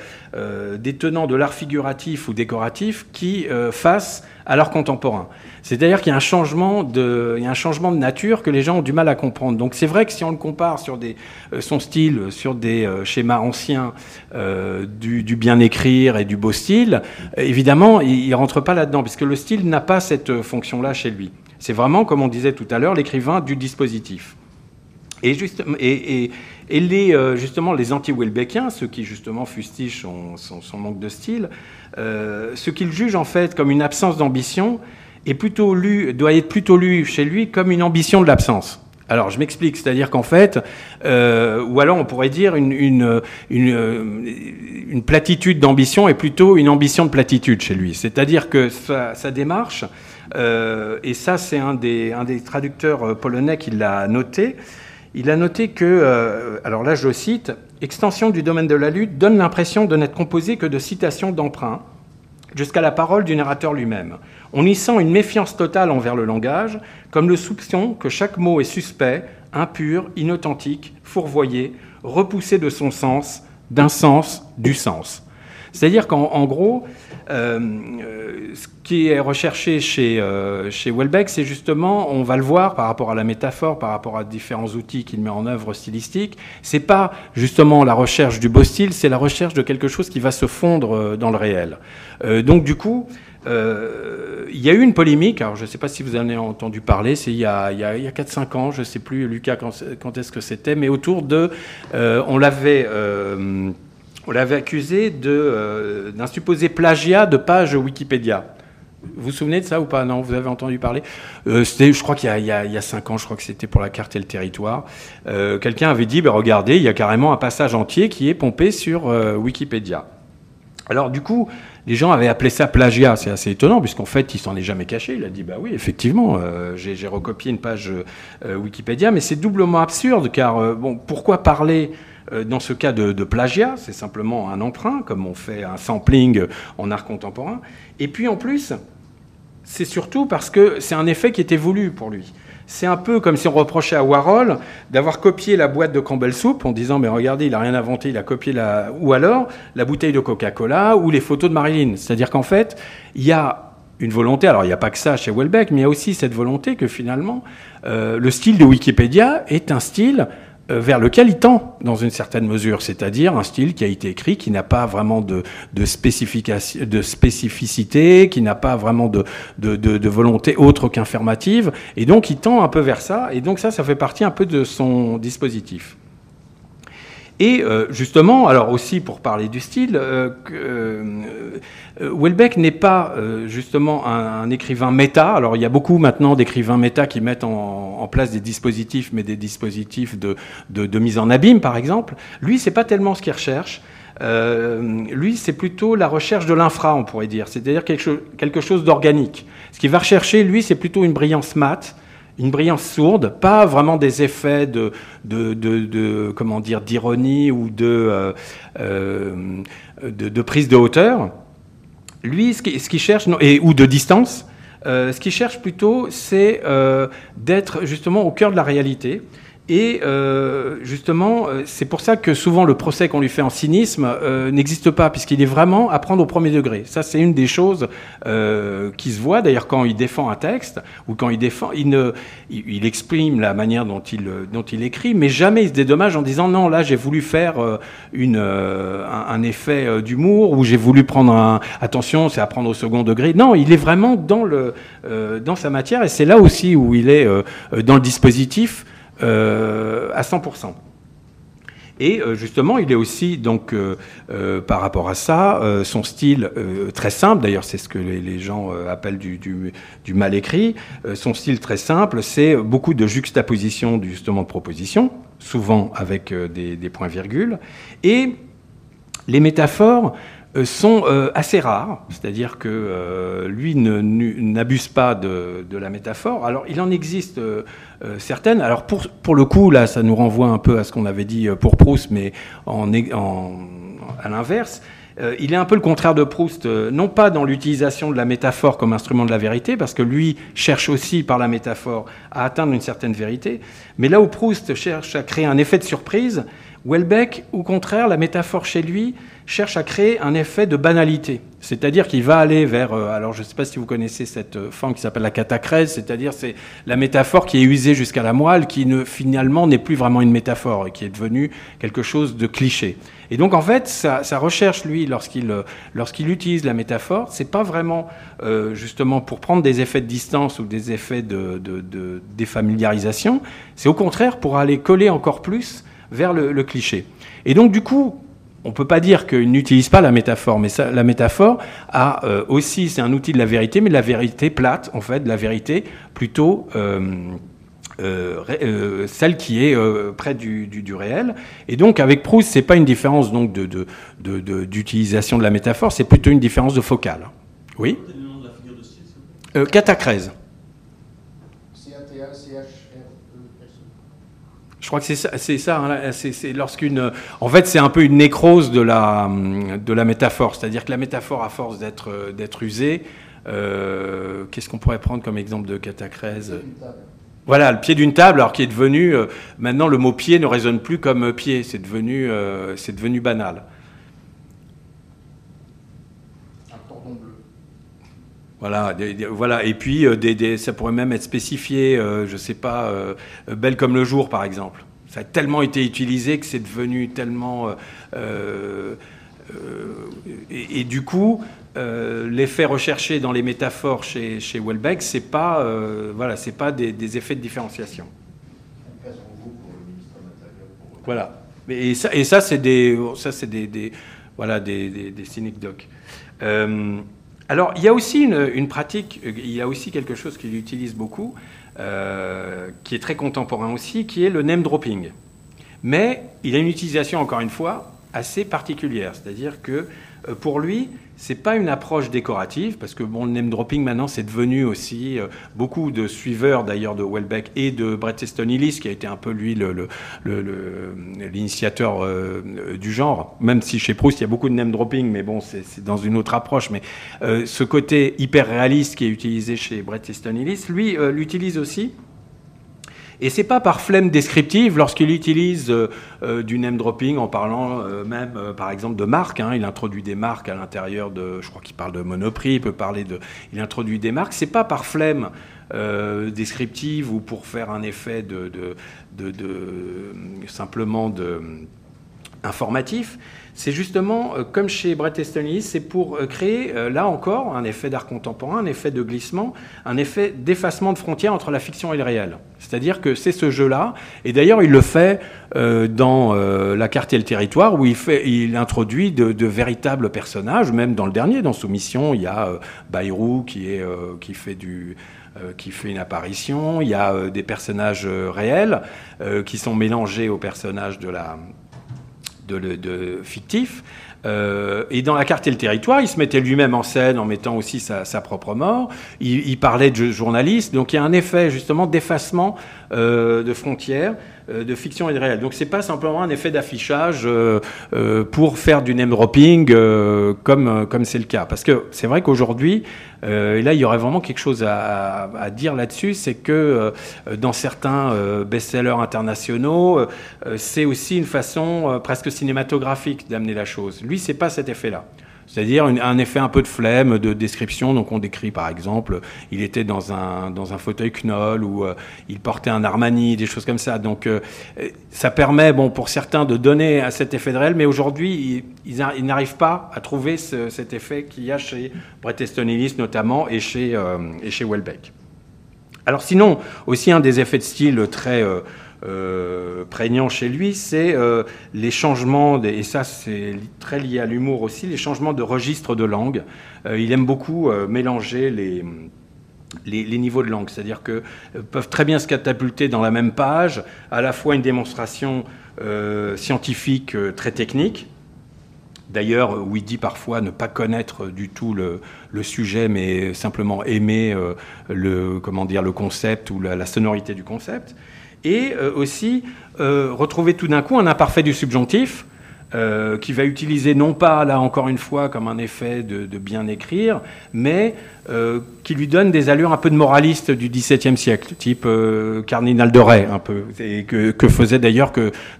des tenants de l'art figuratif ou décoratif qui face à l'art contemporain. C'est-à-dire qu'il y a un changement de, y a un changement de nature que les gens ont du mal à comprendre. Donc c'est vrai que si on le compare sur des, euh, son style, sur des euh, schémas anciens euh, du, bien écrire et du beau style, évidemment, il, ne rentre pas là-dedans puisque le style n'a pas cette fonction-là chez lui. C'est vraiment, comme on disait tout à l'heure, l'écrivain du dispositif. Et, les, justement, les anti-Welbeckiens, ceux qui justement fustigent son, manque de style, ce qu'ils jugent en fait comme une absence d'ambition, est plutôt lu, doit être plutôt lu chez lui comme une ambition de l'absence. Alors, je m'explique, c'est-à-dire qu'en fait, euh, ou alors on pourrait dire une, euh, platitude d'ambition est plutôt une ambition de platitude chez lui. C'est-à-dire que sa, démarche, euh, et ça c'est un des, traducteurs polonais qui l'a noté, il a noté que, euh, alors là je cite, Extension du domaine de la lutte donne l'impression de n'être composée que de citations d'emprunt, jusqu'à la parole du narrateur lui-même. On y sent une méfiance totale envers le langage, comme le soupçon que chaque mot est suspect, impur, inauthentique, fourvoyé, repoussé de son sens, d'un sens, du sens. C'est-à-dire qu'en gros, euh, ce qui est recherché chez, euh, chez Welbeck, c'est justement, on va le voir par rapport à la métaphore, par rapport à différents outils qu'il met en œuvre stylistiques, c'est pas justement la recherche du beau style, c'est la recherche de quelque chose qui va se fondre euh, dans le réel. donc du coup, euh, il y a eu une polémique, alors je ne sais pas si vous en avez entendu parler, c'est il y a, a, a 4-5 ans, je ne sais plus, Lucas, quand, est-ce que c'était, mais autour de. Euh, on l'avait. Euh, on l'avait accusé d'un supposé plagiat de page Wikipédia. Vous vous souvenez de ça ou pas? Non, vous avez entendu parler? C'était, je crois qu'il y, a, il y a cinq ans, je crois que c'était pour la carte et le territoire. quelqu'un avait dit, ben, regardez, il y a carrément un passage entier qui est pompé sur Wikipédia. Alors du coup, les gens avaient appelé ça plagiat. C'est assez étonnant, puisqu'en fait, il s'en est jamais caché. Il a dit, bah oui, effectivement, euh, j'ai recopié une page euh, Wikipédia, mais c'est doublement absurde, car euh, bon, pourquoi parler dans ce cas de, plagiat C'est simplement un emprunt, comme on fait un sampling en art contemporain. Et puis en plus, c'est surtout parce que c'est un effet qui était voulu pour lui. C'est un peu comme si on reprochait à Warhol d'avoir copié la boîte de Campbell Soup en disant mais regardez, il n'a rien inventé, il a copié la ou alors la bouteille de Coca-Cola ou les photos de Marilyn. C'est-à-dire qu'en fait, il y a une volonté, alors il n'y a pas que ça chez Welbeck, mais il y a aussi cette volonté que finalement, euh, le style de Wikipédia est un style euh, vers lequel il tend dans une certaine mesure, c'est-à-dire un style qui a été écrit, qui n'a pas vraiment de, spécificité, qui n'a pas vraiment de, de, de volonté autre qu'informative, et donc il tend un peu vers ça, et donc ça, ça fait partie un peu de son dispositif. Et euh, justement, alors aussi pour parler du style, euh, euh, Welbeck n'est pas justement un, écrivain méta. Alors il y a beaucoup maintenant d'écrivains méta qui mettent en, place des dispositifs, mais des dispositifs de, mise en abîme, par exemple. Lui, c'est pas tellement ce qu'il recherche. lui, c'est plutôt la recherche de l'infra, on pourrait dire, c'est-à-dire quelque, quelque chose d'organique. Ce qu'il va rechercher, lui, c'est plutôt une brillance mat, une brillance sourde, pas vraiment des effets de, de, d'ironie ou de, euh, euh, de, prise de hauteur. Lui, ce qu'il cherche, et, ou de distance, euh, ce qu'il cherche plutôt, c'est d'être justement au cœur de la réalité et euh, justement, euh, c'est pour ça que souvent le procès qu'on lui fait en cynisme euh, n'existe pas, puisqu'il est vraiment à prendre au premier degré. Ça, c'est une des choses qui se voit d'ailleurs quand il défend un texte ou quand il défend, il, exprime la manière dont il, écrit, mais jamais il se dédommage en disant non, là j'ai voulu faire un, effet d'humour ou j'ai voulu prendre un attention, c'est à prendre au second degré. Non, il est vraiment dans sa matière et c'est là aussi où il est dans le dispositif. Euh, à 100%. Et euh, justement, il est aussi, donc, euh, par rapport à ça, son style très simple, d'ailleurs c'est ce que les, gens appellent du, mal écrit, son style très simple, c'est beaucoup de juxtaposition justement de propositions, souvent avec des, des points-virgules, et les métaphores sont assez rares, c'est-à-dire que lui n'abuse pas de, la métaphore. Alors il en existe certaines. Alors pour, pour le coup, là, ça nous renvoie un peu à ce qu'on avait dit pour Proust, mais à l'inverse. Euh, il est un peu le contraire de Proust, euh, non pas dans l'utilisation de la métaphore comme instrument de la vérité, parce que lui cherche aussi par la métaphore à atteindre une certaine vérité, mais là où Proust cherche à créer un effet de surprise, Welbeck, au contraire, la métaphore chez lui cherche à créer un effet de banalité. C'est-à-dire qu'il va aller vers, euh, alors je ne sais pas si vous connaissez cette euh, forme qui s'appelle la catacrèse, c'est-à-dire c'est la métaphore qui est usée jusqu'à la moelle, qui finalement n'est plus vraiment une métaphore et qui est devenue quelque chose de cliché. Et donc en fait, sa, recherche, lui, lorsqu'il euh, lorsqu'il utilise la métaphore, c'est pas vraiment justement pour prendre des effets de distance ou des effets de, de défamiliarisation, c'est au contraire pour aller coller encore plus vers le, cliché. Et donc, du coup, on ne peut pas dire qu'il n'utilise pas la métaphore, mais la métaphore a euh, aussi, c'est un outil de la vérité, mais de la vérité plate, en fait, de la vérité plutôt euh, euh, celle qui est près du, réel. Et donc, avec Proust, c'est pas une différence donc d'utilisation de, de, la métaphore, c'est plutôt une différence de focale. Oui? Catacrèse. Je crois que c'est ça. C'est ça hein, c'est lorsqu'une. En fait, c'est un peu une nécrose de la de la métaphore. C'est-à-dire que la métaphore, à force d'être d'être usée, euh, qu'est-ce qu'on pourrait prendre comme exemple de catacrèse Voilà, le pied d'une table, alors qui est devenu euh, maintenant le mot pied ne résonne plus comme pied. C'est devenu euh, c'est devenu banal. Voilà, voilà. Et puis, euh, ça pourrait même être spécifié, euh, je ne sais pas, euh, belle comme le jour, par exemple. Ça a tellement été utilisé que c'est devenu tellement. Et, du coup, l'effet recherché dans les métaphores chez, chez Welbeck, c'est pas, voilà, pas des, effets de différenciation. Voilà. Et ça, et ça c'est des, ça des, voilà, des, des, des alors, il y a aussi une, pratique, il y a aussi quelque chose qu'il utilise beaucoup, euh, qui est très contemporain aussi, qui est le name dropping. Mais il a une utilisation, encore une fois, assez particulière. C'est-à-dire que euh, pour lui, c'est pas une approche décorative, parce que bon, le name dropping maintenant, c'est devenu aussi euh, beaucoup de suiveurs d'ailleurs de Welbeck et de Bret Easton Ellis, qui a été un peu lui l'initiateur le, du genre. Même si chez Proust, il y a beaucoup de name dropping, mais bon, c'est dans une autre approche. Mais euh, ce côté hyper réaliste qui est utilisé chez Bret Easton Ellis, lui, l'utilise aussi. Et c'est pas par flemme descriptive lorsqu'il utilise euh, euh, du name dropping en parlant euh, même, par exemple, de marques. Hein. il introduit des marques à l'intérieur de, je crois qu'il parle de Monoprix, il peut parler de, il introduit des marques. C'est pas par flemme descriptive ou pour faire un effet de, de, de simplement de informatif c'est justement, euh, comme chez Brett Easton Ellis, c'est pour euh, créer, euh, là encore, un effet d'art contemporain, un effet de glissement, un effet d'effacement de frontières entre la fiction et le réel. C'est-à-dire que c'est ce jeu-là, et d'ailleurs il le fait dans La carte et le territoire, où il, introduit de, véritables personnages, même dans le dernier, dans Soumission, il y a Bayrou qui fait une apparition. Il y a des personnages réels qui sont mélangés aux personnages de la, de, fictif. Euh, et dans la carte et le territoire, il se mettait lui-même en scène en mettant aussi sa, propre mort. Il, parlait de journaliste. Donc il y a un effet justement d'effacement euh, de frontières, de fiction et de réel. Donc c'est pas simplement un effet d'affichage pour faire du name dropping comme comme c'est le cas. Parce que c'est vrai qu'aujourd'hui, et là il y aurait vraiment quelque chose à, à dire là-dessus, c'est que dans certains best-sellers internationaux, c'est aussi une façon presque cinématographique d'amener la chose. Lui, c'est pas cet effet-là. C'est-à-dire un effet un peu de flemme, de description. Donc on décrit par exemple, il était dans un, fauteuil Knoll ou euh, il portait un Armani, des choses comme ça. Donc euh, ça permet, bon, pour certains de donner à cet effet de réel, mais aujourd'hui ils, n'arrivent pas à trouver cet effet qu'il y a chez Bret Easton Ellis notamment et chez, euh, et chez Welbeck. Alors sinon, aussi un des effets de style très euh, prégnant chez lui, c'est euh, les changements, et ça c'est très lié à l'humour aussi, les changements de registre de langue. Euh, il aime beaucoup mélanger les, les, niveaux de langue, c'est-à-dire que peuvent très bien se catapulter dans la même page, à la fois une démonstration scientifique très technique, D'ailleurs, où il dit parfois ne pas connaître du tout le, sujet, mais simplement aimer le, comment dire, le concept ou la, sonorité du concept. Et aussi retrouver tout d'un coup un imparfait du subjonctif euh, qui va utiliser non pas, là encore une fois, comme un effet de, bien écrire, mais euh, qui lui donne des allures un peu de moraliste du XVIIe siècle, type euh, Cardinal de Ray, un peu, et que, que faisait d'ailleurs,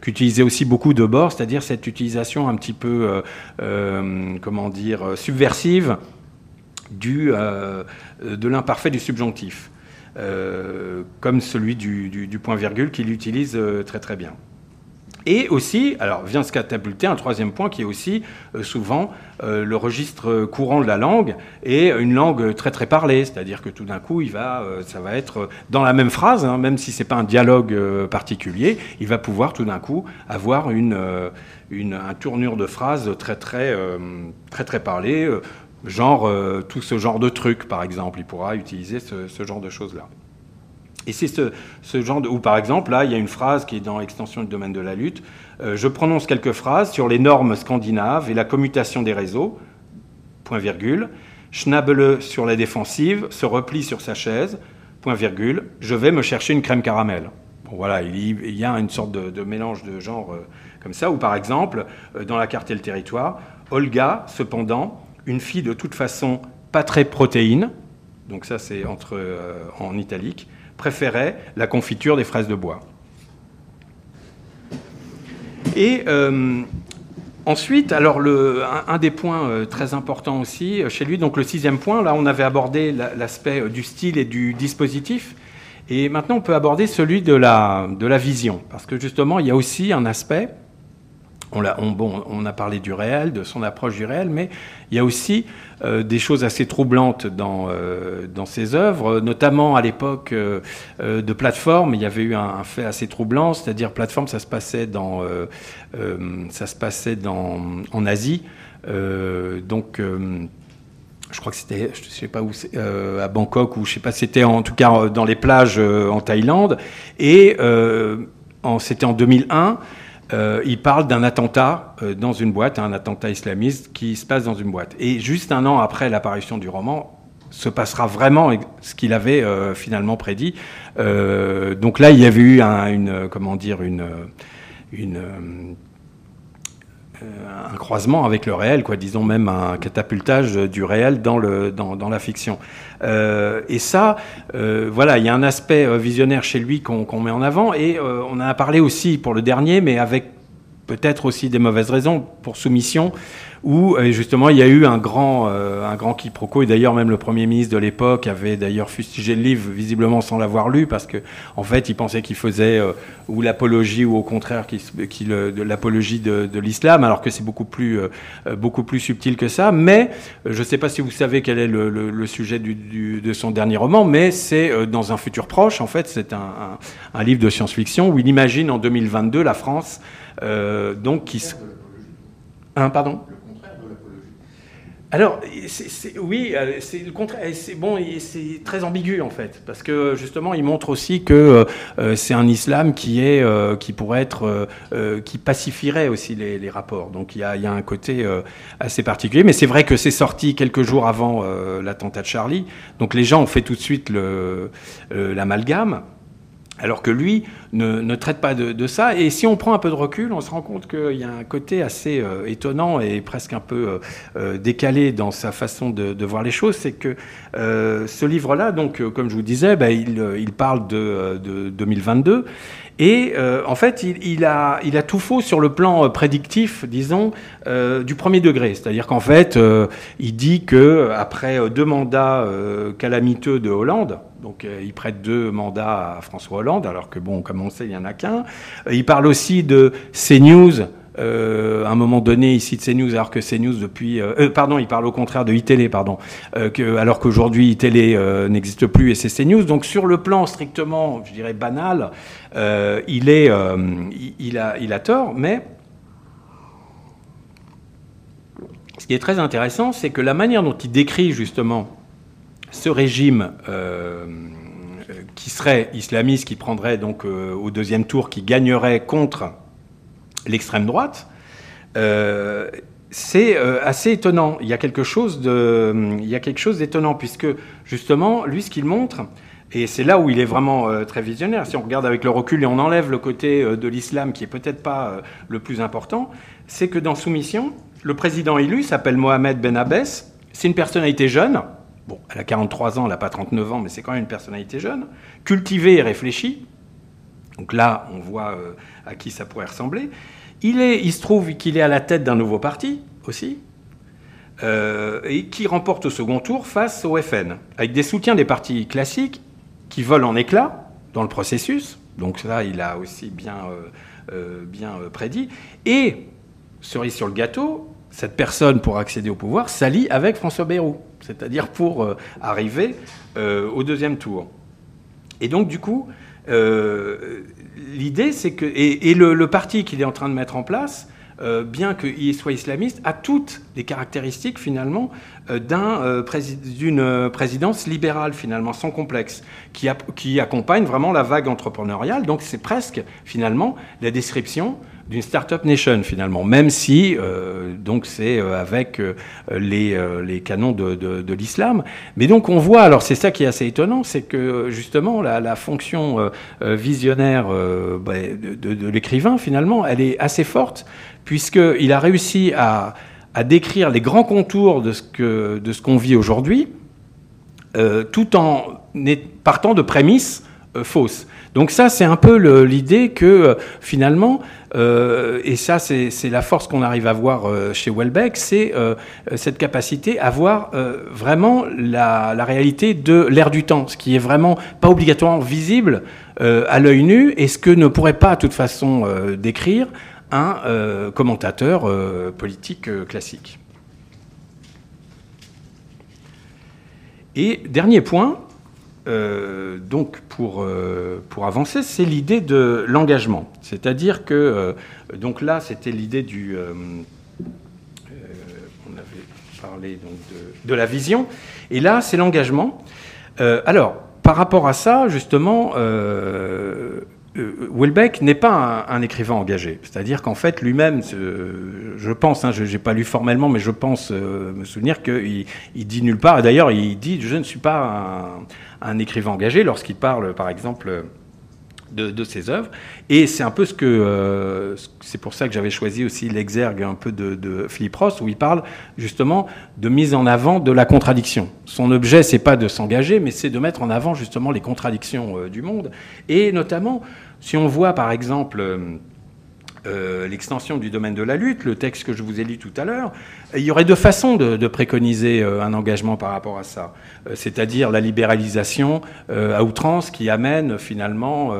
qu'utilisait aussi beaucoup de Bord, c'est-à-dire cette utilisation un petit peu, comment dire, subversive du, de l'imparfait du subjonctif. Comme celui du, point-virgule qu'il utilise très très bien. Et aussi, alors vient se catapulter un troisième point qui est aussi euh, souvent euh, le registre courant de la langue et une langue très très parlée, c'est-à-dire que tout d'un coup, il va, euh, ça va être dans la même phrase, hein, même si c'est pas un dialogue particulier, il va pouvoir tout d'un coup avoir une, une un tournure de phrase très très très très parlée, genre tout ce genre de trucs par exemple, il pourra utiliser ce, genre de choses là. Et c'est ce, genre de... Ou par exemple, là, il y a une phrase qui est dans l'extension du domaine de la lutte. Euh, je prononce quelques phrases sur les normes scandinaves et la commutation des réseaux, point virgule. Schnabele sur la défensive se replie sur sa chaise, point virgule. Je vais me chercher une crème caramel. Bon, voilà, il y a une sorte de, mélange de genre euh, comme ça. Ou par exemple, euh, dans la carte et le territoire, Olga, cependant, une fille de toute façon pas très protéine, donc ça c'est entre en italique, préférait la confiture des fraises de bois. Et euh, ensuite, alors un, des points euh, très importants aussi euh, chez lui, donc le sixième point, là on avait abordé l'aspect du style et du dispositif. Et maintenant, on peut aborder celui de la vision, parce que justement, il y a aussi un aspect on a, parlé du réel, de son approche du réel, mais il y a aussi euh, des choses assez troublantes dans, euh, dans ses œuvres, notamment à l'époque euh, de Plateforme. Il y avait eu un, fait assez troublant, c'est-à-dire Plateforme, ça se passait, dans, ça se passait en Asie. donc je crois que c'était, je sais pas où, à Bangkok ou je sais pas, c'était en tout cas dans les plages en Thaïlande. Et c'était en 2001. Euh, il parle d'un attentat euh, dans une boîte, un attentat islamiste qui se passe dans une boîte. Et juste un an après l'apparition du roman, se passera vraiment ce qu'il avait euh, finalement prédit. donc là, il y avait eu un, une, comment dire, une, une un croisement avec le réel, quoi, disons même un catapultage du réel dans, le, dans, dans la fiction. Euh, et ça, euh, voilà, il y a un aspect euh, visionnaire chez lui qu'on met en avant, et on en a parlé aussi pour le dernier, mais avec peut-être aussi des mauvaises raisons pour soumission où euh, justement il y a eu un grand, euh, un grand quiproquo, et d'ailleurs même le Premier ministre de l'époque avait d'ailleurs fustigé le livre, visiblement sans l'avoir lu, parce que en fait il pensait qu'il faisait euh, ou l'apologie ou au contraire l'apologie de, l'islam, alors que c'est beaucoup plus, beaucoup plus subtil que ça. Mais je ne sais pas si vous savez quel est le, sujet de son dernier roman, mais c'est dans un futur proche, en fait c'est un, livre de science-fiction où il imagine en 2022 la France donc qui... Hein, pardon alors, oui, euh, c'est le contraire. C'est bon, c'est très ambigu en fait, parce que justement, il montre aussi que euh, euh, c'est un islam qui est, qui pourrait être, qui pacifierait aussi les, rapports. Donc, il y a, il y a un côté assez particulier. Mais c'est vrai que c'est sorti quelques jours avant l'attentat de Charlie. Donc, les gens ont fait tout de suite l'amalgame. Alors que lui ne, traite pas de, ça. Et si on prend un peu de recul, on se rend compte qu'il y a un côté assez euh, étonnant et presque un peu euh, euh, décalé dans sa façon de, voir les choses. C'est que ce livre-là, donc, comme je vous disais, bah, il, parle de 2022. Et en fait, il, a, il a tout faux sur le plan prédictif, disons, du premier degré. C'est-à-dire qu'en fait, il dit que après deux mandats calamiteux de Hollande, donc euh, il prête deux mandats à François Hollande, alors que bon, comme on sait, il n'y en a qu'un. Euh, il parle aussi de CNews. Euh, à un moment donné, il cite CNews, alors que CNews depuis... pardon, il parle au contraire de iTélé, pardon. alors qu'aujourd'hui, iTélé n'existe plus et c'est CNews. Donc sur le plan strictement, je dirais, banal, il, est, il, a, il a tort, mais... Ce qui est très intéressant, c'est que la manière dont il décrit justement ce régime euh, qui serait islamiste, qui prendrait donc euh, au deuxième tour, qui gagnerait contre l'extrême droite, euh, c'est assez étonnant. Il y a quelque chose de, il y a quelque chose d'étonnant puisque justement, lui, ce qu'il montre, et c'est là où il est vraiment euh, très visionnaire. Si on regarde avec le recul et on enlève le côté euh, de l'islam qui est peut-être pas euh, le plus important, c'est que dans Soumission, le président élu s'appelle Mohamed Ben Abbès. C'est une personnalité jeune. Bon, elle a 43 ans, elle n'a pas 39 ans, mais c'est quand même une personnalité jeune, cultivée et réfléchie. Donc là, on voit à qui ça pourrait ressembler. Il, est, il se trouve qu'il est à la tête d'un nouveau parti aussi, et qui remporte au second tour face au FN, avec des soutiens des partis classiques qui volent en éclats dans le processus. Donc ça, il a aussi bien, euh, euh, bien euh, prédit. Et, cerise sur le gâteau, cette personne, pour accéder au pouvoir, s'allie avec François Bayrou, c'est-à-dire pour arriver au deuxième tour. Et donc, du coup, l'idée, c'est que... Et, le parti qu'il est en train de mettre en place euh, bien qu'il soit islamiste, a toutes les caractéristiques finalement euh, euh, d'une présidence libérale finalement, sans complexe, qui accompagne vraiment la vague entrepreneuriale. Donc c'est presque finalement la description d'une start-up nation finalement, même si donc c'est avec les, les, canons de, de, l'islam. Mais donc on voit, alors c'est ça qui est assez étonnant, c'est que justement la, la fonction visionnaire bah, de, de l'écrivain finalement, elle est assez forte puisqu'il a réussi à, décrire les grands contours de ce qu'on vit aujourd'hui, euh, tout en partant de prémices euh, fausses. Donc ça, c'est un peu l'idée que euh, finalement, et ça, c'est la force qu'on arrive à voir chez Welbeck, c'est cette capacité à voir vraiment la, la, réalité de l'ère du temps, ce qui est vraiment pas obligatoirement visible à l'œil nu, et ce que ne pourrait pas, de toute façon, décrire un euh, commentateur euh, politique euh, classique. Et dernier point, donc pour, pour avancer, c'est l'idée de l'engagement. C'est-à-dire que, donc là, c'était l'idée du... on avait parlé donc de, de, la vision, et là, c'est l'engagement. alors, par rapport à ça, justement, Welbeck n'est pas un, écrivain engagé. C'est-à-dire qu'en fait, lui-même, je pense, hein, je n'ai pas lu formellement, mais je pense euh, me souvenir qu'il il dit nulle part, et d'ailleurs, il dit Je ne suis pas un, un écrivain engagé lorsqu'il parle, par exemple, de, ses œuvres. Et c'est un peu ce que. Euh, c'est pour ça que j'avais choisi aussi l'exergue un peu de, Philippe Ross, où il parle justement de mise en avant de la contradiction. Son objet, c'est pas de s'engager, mais c'est de mettre en avant justement les contradictions euh, du monde. Et notamment, si on voit par exemple. Euh, l'extension du domaine de la lutte, le texte que je vous ai lu tout à l'heure, il y aurait deux façons de, préconiser euh, un engagement par rapport à ça. Euh, c'est-à-dire la libéralisation à outrance qui amène finalement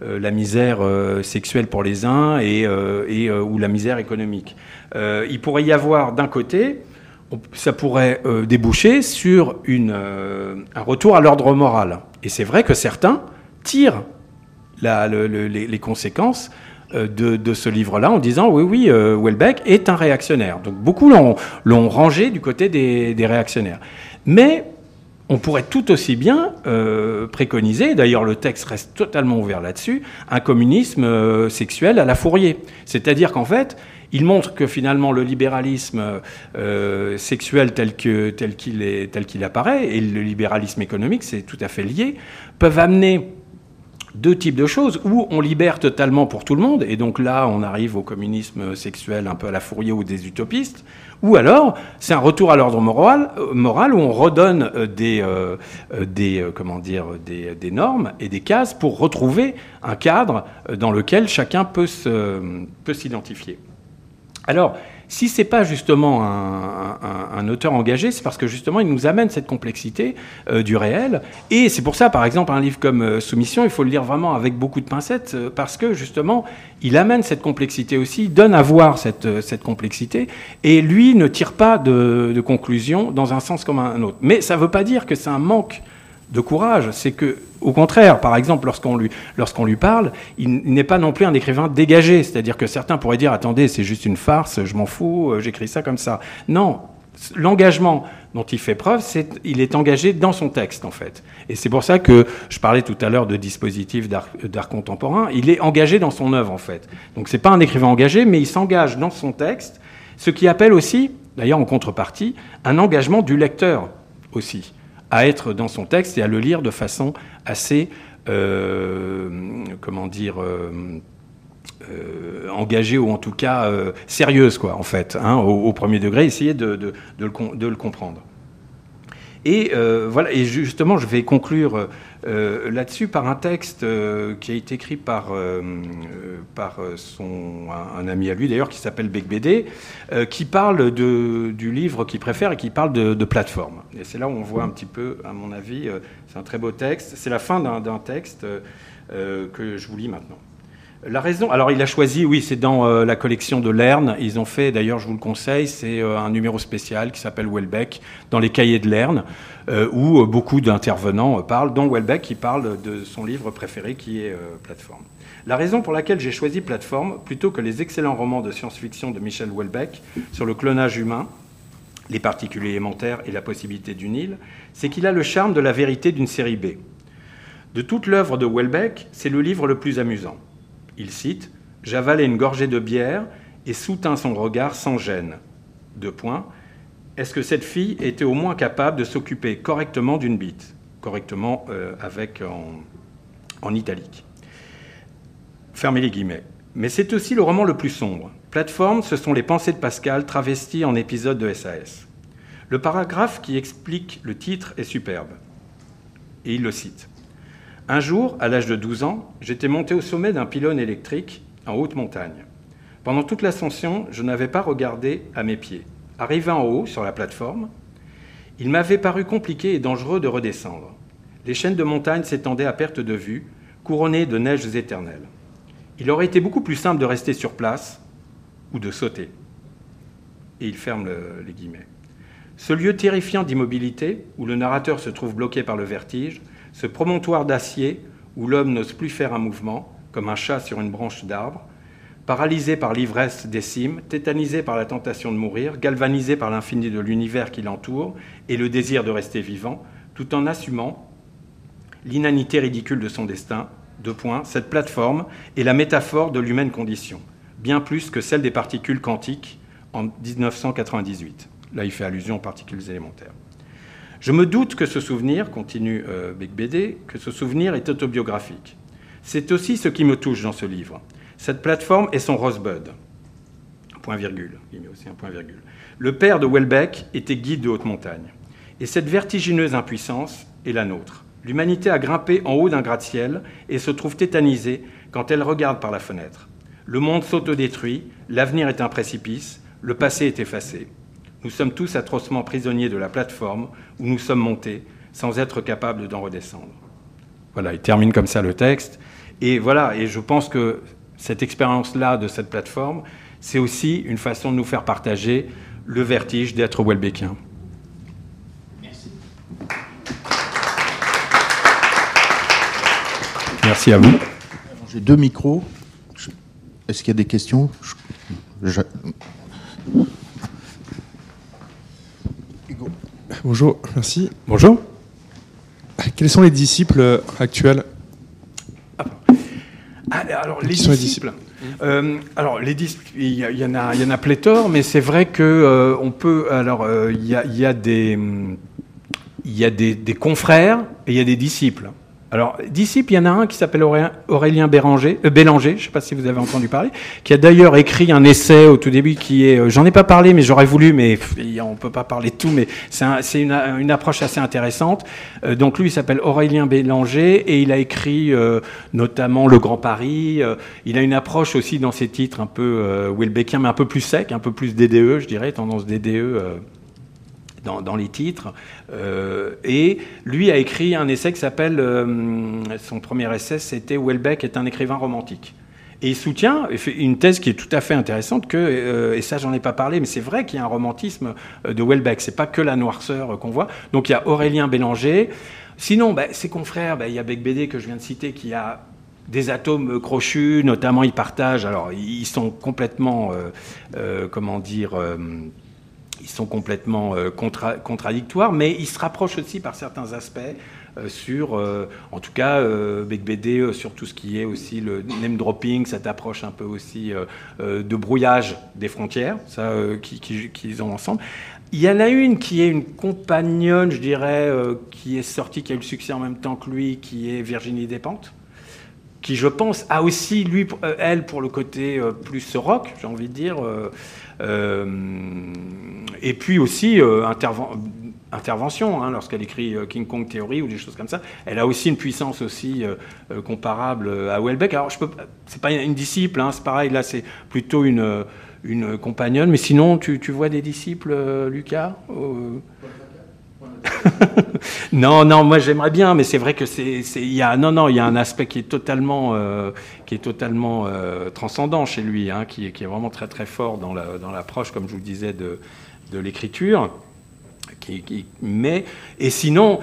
la misère sexuelle pour les uns et, ou la misère économique. il pourrait y avoir d'un côté, ça pourrait déboucher sur un retour à l'ordre moral. Et c'est vrai que certains tirent les, conséquences euh, de, ce livre-là en disant oui, oui, euh, Welbeck est un réactionnaire. Donc beaucoup l'ont rangé du côté des, réactionnaires. Mais on pourrait tout aussi bien euh, préconiser, d'ailleurs le texte reste totalement ouvert là-dessus, un communisme sexuel à la Fourier. C'est-à-dire qu'en fait, il montre que finalement le libéralisme sexuel tel qu'il tel qu'il apparaît et le libéralisme économique, c'est tout à fait lié, peuvent amener deux types de choses, où on libère totalement pour tout le monde, et donc là on arrive au communisme sexuel un peu à la Fourier ou des utopistes, ou alors c'est un retour à l'ordre moral, euh, moral où on redonne euh, des, euh, des, comment dire, des, des, normes et des cases pour retrouver un cadre dans lequel chacun peut s'identifier. Peut alors, si c'est pas justement un, auteur engagé, c'est parce que justement il nous amène cette complexité euh, du réel. Et c'est pour ça, par exemple, un livre comme euh, Soumission, il faut le lire vraiment avec beaucoup de pincettes, euh, parce que justement il amène cette complexité aussi, donne à voir cette, cette complexité, et lui ne tire pas de, de conclusion dans un sens comme un autre. Mais ça ne veut pas dire que c'est un manque de courage. C'est que, au contraire, par exemple, lorsqu'on lui, lui parle, il, n'est pas non plus un écrivain dégagé. C'est-à-dire que certains pourraient dire attendez, c'est juste une farce, je m'en fous, euh, j'écris ça comme ça. Non. L'engagement dont il fait preuve, c'est il est engagé dans son texte en fait. Et c'est pour ça que je parlais tout à l'heure de dispositif d'art contemporain. Il est engagé dans son œuvre en fait. Donc c'est pas un écrivain engagé, mais il s'engage dans son texte Ce qui appelle aussi, d'ailleurs en contrepartie, un engagement du lecteur aussi, à être dans son texte et à le lire de façon assez, euh, comment dire, euh, euh, engagée ou en tout cas sérieuse, quoi, en fait, hein, au, premier degré, essayer de, de, le, comprendre. Et voilà, et justement, je vais conclure euh, là-dessus par un texte euh, qui a été écrit par, euh, son, un, ami à lui d'ailleurs qui s'appelle Bec qui parle de, du livre qu'il préfère et qui parle de, de plateforme. Et c'est là où on voit un petit peu, à mon avis, c'est un très beau texte. C'est la fin d'un texte que je vous lis maintenant. La raison, alors il a choisi, oui, c'est dans euh, la collection de Lerne. Ils ont fait, d'ailleurs, je vous le conseille, c'est euh, un numéro spécial qui s'appelle Welbeck dans les cahiers de Lerne, euh, où beaucoup d'intervenants parlent, dont Welbeck qui parle de son livre préféré qui est Plateforme. La raison pour laquelle j'ai choisi Plateforme, plutôt que les excellents romans de science-fiction de Michel Welbeck sur le clonage humain, les particules élémentaires et la possibilité d'une île, c'est qu'il a le charme de la vérité d'une série B. De toute l'œuvre de Welbeck, c'est le livre le plus amusant. Il cite J'avalai une gorgée de bière et soutint son regard sans gêne. Deux points. Est-ce que cette fille était au moins capable de s'occuper correctement d'une bite? Correctement euh, avec en, italique. Fermez les guillemets. Mais c'est aussi le roman le plus sombre. Plateforme, ce sont les pensées de Pascal travesties en épisodes de SAS. Le paragraphe qui explique le titre est superbe. Et il le cite. Un jour, à l'âge de 12 ans, j'étais monté au sommet d'un pylône électrique en haute montagne. Pendant toute l'ascension, je n'avais pas regardé à mes pieds. Arrivé en haut, sur la plateforme, il m'avait paru compliqué et dangereux de redescendre. Les chaînes de montagne s'étendaient à perte de vue, couronnées de neiges éternelles. Il aurait été beaucoup plus simple de rester sur place ou de sauter. Et il ferme les guillemets. Ce lieu terrifiant d'immobilité, où le narrateur se trouve bloqué par le vertige, ce promontoire d'acier où l'homme n'ose plus faire un mouvement, comme un chat sur une branche d'arbre, paralysé par l'ivresse des cimes, tétanisé par la tentation de mourir, galvanisé par l'infini de l'univers qui l'entoure et le désir de rester vivant, tout en assumant l'inanité ridicule de son destin, deux points, cette plateforme est la métaphore de l'humaine condition, bien plus que celle des particules quantiques en 1998. Là, il fait allusion aux particules élémentaires. Je me doute que ce souvenir, continue euh, BD, que ce souvenir est autobiographique. C'est aussi ce qui me touche dans ce livre. Cette plateforme est son rosebud. Point virgule. Il aussi un point virgule. Le père de Welbeck était guide de haute montagne. Et cette vertigineuse impuissance est la nôtre. L'humanité a grimpé en haut d'un gratte-ciel et se trouve tétanisée quand elle regarde par la fenêtre. Le monde s'autodétruit, l'avenir est un précipice, le passé est effacé. Nous sommes tous atrocement prisonniers de la plateforme où nous sommes montés sans être capables d'en redescendre. Voilà, il termine comme ça le texte. Et voilà, et je pense que cette expérience-là de cette plateforme, c'est aussi une façon de nous faire partager le vertige d'être Welbeckien. Merci. Merci à vous. J'ai deux micros. Est-ce qu'il y a des questions? Bonjour, merci. Bonjour. Quels sont les disciples actuels? Ah, alors, les disciples? Euh, alors, les il y, en a, il y en a pléthore, mais c'est vrai que euh, on peut. Alors, euh, il y, a, y, a, des, il y a des, des confrères et il y a des disciples. Alors, disciple, il y en a un qui s'appelle Aurélien Béranger, euh, Bélanger, je ne sais pas si vous avez entendu parler, qui a d'ailleurs écrit un essai au tout début qui est, euh, j'en ai pas parlé, mais j'aurais voulu, mais on peut pas parler de tout, mais c'est une, une, approche assez intéressante. Euh, donc lui, il s'appelle Aurélien Bélanger et il a écrit notamment Le Grand Paris. il a une approche aussi dans ses titres un peu Wilbeckien, mais un peu plus sec, un peu plus DDE, je dirais, tendance DDE dans, les titres. Euh, et lui a écrit un essai qui s'appelle, euh, son premier essai, c'était Welbeck est un écrivain romantique. Et il soutient une thèse qui est tout à fait intéressante que, euh, et ça j'en ai pas parlé, mais c'est vrai qu'il y a un romantisme de Welbeck. C'est pas que la noirceur qu'on voit. Donc il y a Aurélien Bélanger. Sinon, ben, ses confrères, ben, il y a Beck BD que je viens de citer qui a des atomes crochus, notamment ils partagent. Alors ils sont complètement, comment dire sont complètement euh, contradictoires, mais ils se rapprochent aussi par certains aspects. sur, en tout cas, Bec BD, sur tout ce qui est aussi le name dropping, cette approche un peu aussi de brouillage des frontières, ça, qu'ils qui, ont ensemble. Il y en a une qui est une compagnonne, je dirais, qui est sortie, qui a eu le succès en même temps que lui, qui est Virginie Despentes qui je pense a aussi lui euh, elle pour le côté euh, plus rock j'ai envie de dire euh, et puis aussi intervention hein, lorsqu'elle écrit King Kong Theory ou des choses comme ça. Elle a aussi une puissance aussi comparable à Welbeck. Alors je peux c'est pas une disciple hein, c'est pareil là c'est plutôt une une compagnonne mais sinon tu, tu vois des disciples Lucas non, non, moi j'aimerais bien, mais c'est vrai que c'est, il y a, non, non, il y a un aspect qui est totalement, euh, qui est totalement euh, transcendant chez lui, hein, qui, est vraiment très très fort dans, la, dans l'approche, comme je vous disais, de, de l'écriture. Qui, qui, et sinon,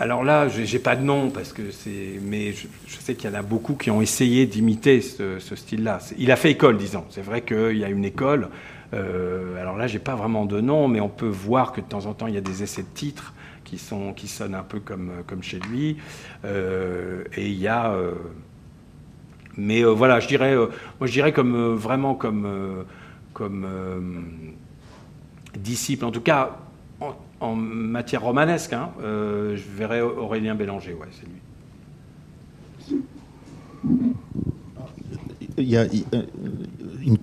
alors là, j'ai pas de nom parce que c'est, mais je, sais qu'il y en a beaucoup qui ont essayé d'imiter ce style-là. Il a fait école, disons. C'est vrai qu'il y a une école. Euh, alors là, j'ai pas vraiment de nom, mais on peut voir que de temps en temps, il y a des essais de titres qui, sont, qui sonnent un peu comme, comme chez lui. Euh, et il y a. Euh, mais voilà, je dirais, moi je dirais comme vraiment comme, comme disciple, en tout cas en, matière romanesque, hein, je verrais Aurélien Bélanger, ouais, c'est lui. Il y a,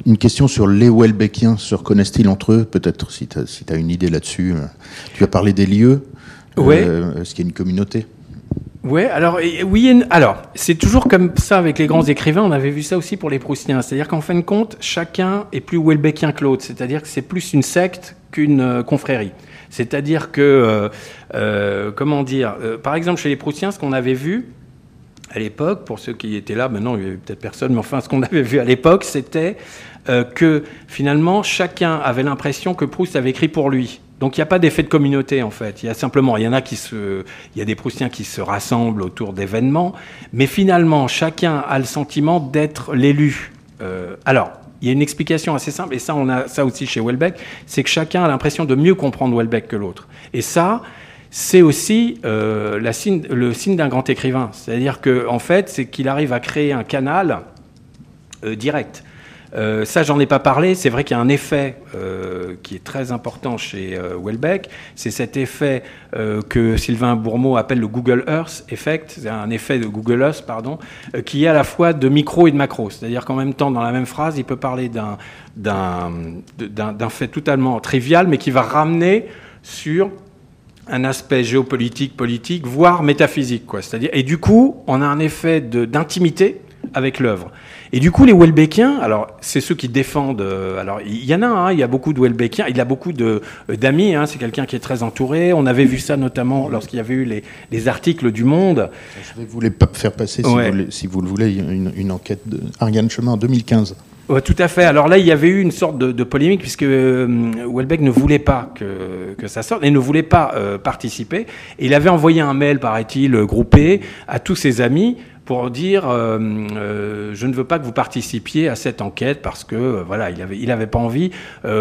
une, question sur les Welbeckiens. Se reconnaissent-ils entre eux? Peut-être si tu as, une idée là-dessus. Euh, tu as parlé des lieux. Ouais. Euh, est-ce qu'il y a une communauté? Ouais, alors oui, alors c'est toujours comme ça avec les grands écrivains. On avait vu ça aussi pour les Proustiens, c'est-à-dire qu'en fin de compte, chacun est plus Welbeckien que l'autre. C'est-à-dire que c'est plus une secte qu'une euh, confrérie. C'est-à-dire que, comment dire, par exemple chez les Proustiens, ce qu'on avait vu, à l'époque, pour ceux qui étaient là, maintenant il n'y avait peut-être personne, mais enfin ce qu'on avait vu à l'époque, c'était euh, que finalement chacun avait l'impression que Proust avait écrit pour lui. Donc il n'y a pas d'effet de communauté en fait. Il y a simplement, il y en a qui se, il y a des Proustiens qui se rassemblent autour d'événements, mais finalement chacun a le sentiment d'être l'élu. Euh, alors il y a une explication assez simple, et ça on a ça aussi chez Welbeck, c'est que chacun a l'impression de mieux comprendre Welbeck que l'autre. Et ça, c'est aussi euh, le signe d'un grand écrivain. C'est-à-dire qu'en en fait, c'est qu'il arrive à créer un canal euh, direct. Euh, ça, j'en ai pas parlé. C'est vrai qu'il y a un effet qui est très important chez Welbeck. C'est cet effet que Sylvain Bourmeau appelle le Google Earth Effect. C'est un effet de Google Earth, pardon, qui est à la fois de micro et de macro. C'est-à-dire qu'en même temps, dans la même phrase, il peut parler d'un fait totalement trivial, mais qui va ramener sur un aspect géopolitique, politique, voire métaphysique. Quoi. C'est-à-dire, et du coup, on a un effet d'intimité avec l'œuvre. Et du coup, les Welbeckiens, alors c'est ceux qui défendent. Euh, alors il y en a, hein, il y a beaucoup de Welbeckiens. Il a beaucoup euh, d'amis. Hein, c'est quelqu'un qui est très entouré. On avait vu ça notamment lorsqu'il y avait eu les, les, articles du Monde. Je vais vous les faire passer, si, vous, si vous, le voulez, une, une enquête d'Ariane Chemin en 2015. Ouais, tout à fait. Alors là, il y avait eu une sorte de, polémique puisque euh, Welbeck ne voulait pas que, que, ça sorte et ne voulait pas euh, participer. Et il avait envoyé un mail, paraît-il, groupé à tous ses amis pour dire euh, euh, je ne veux pas que vous participiez à cette enquête parce que euh, voilà il avait il avait pas envie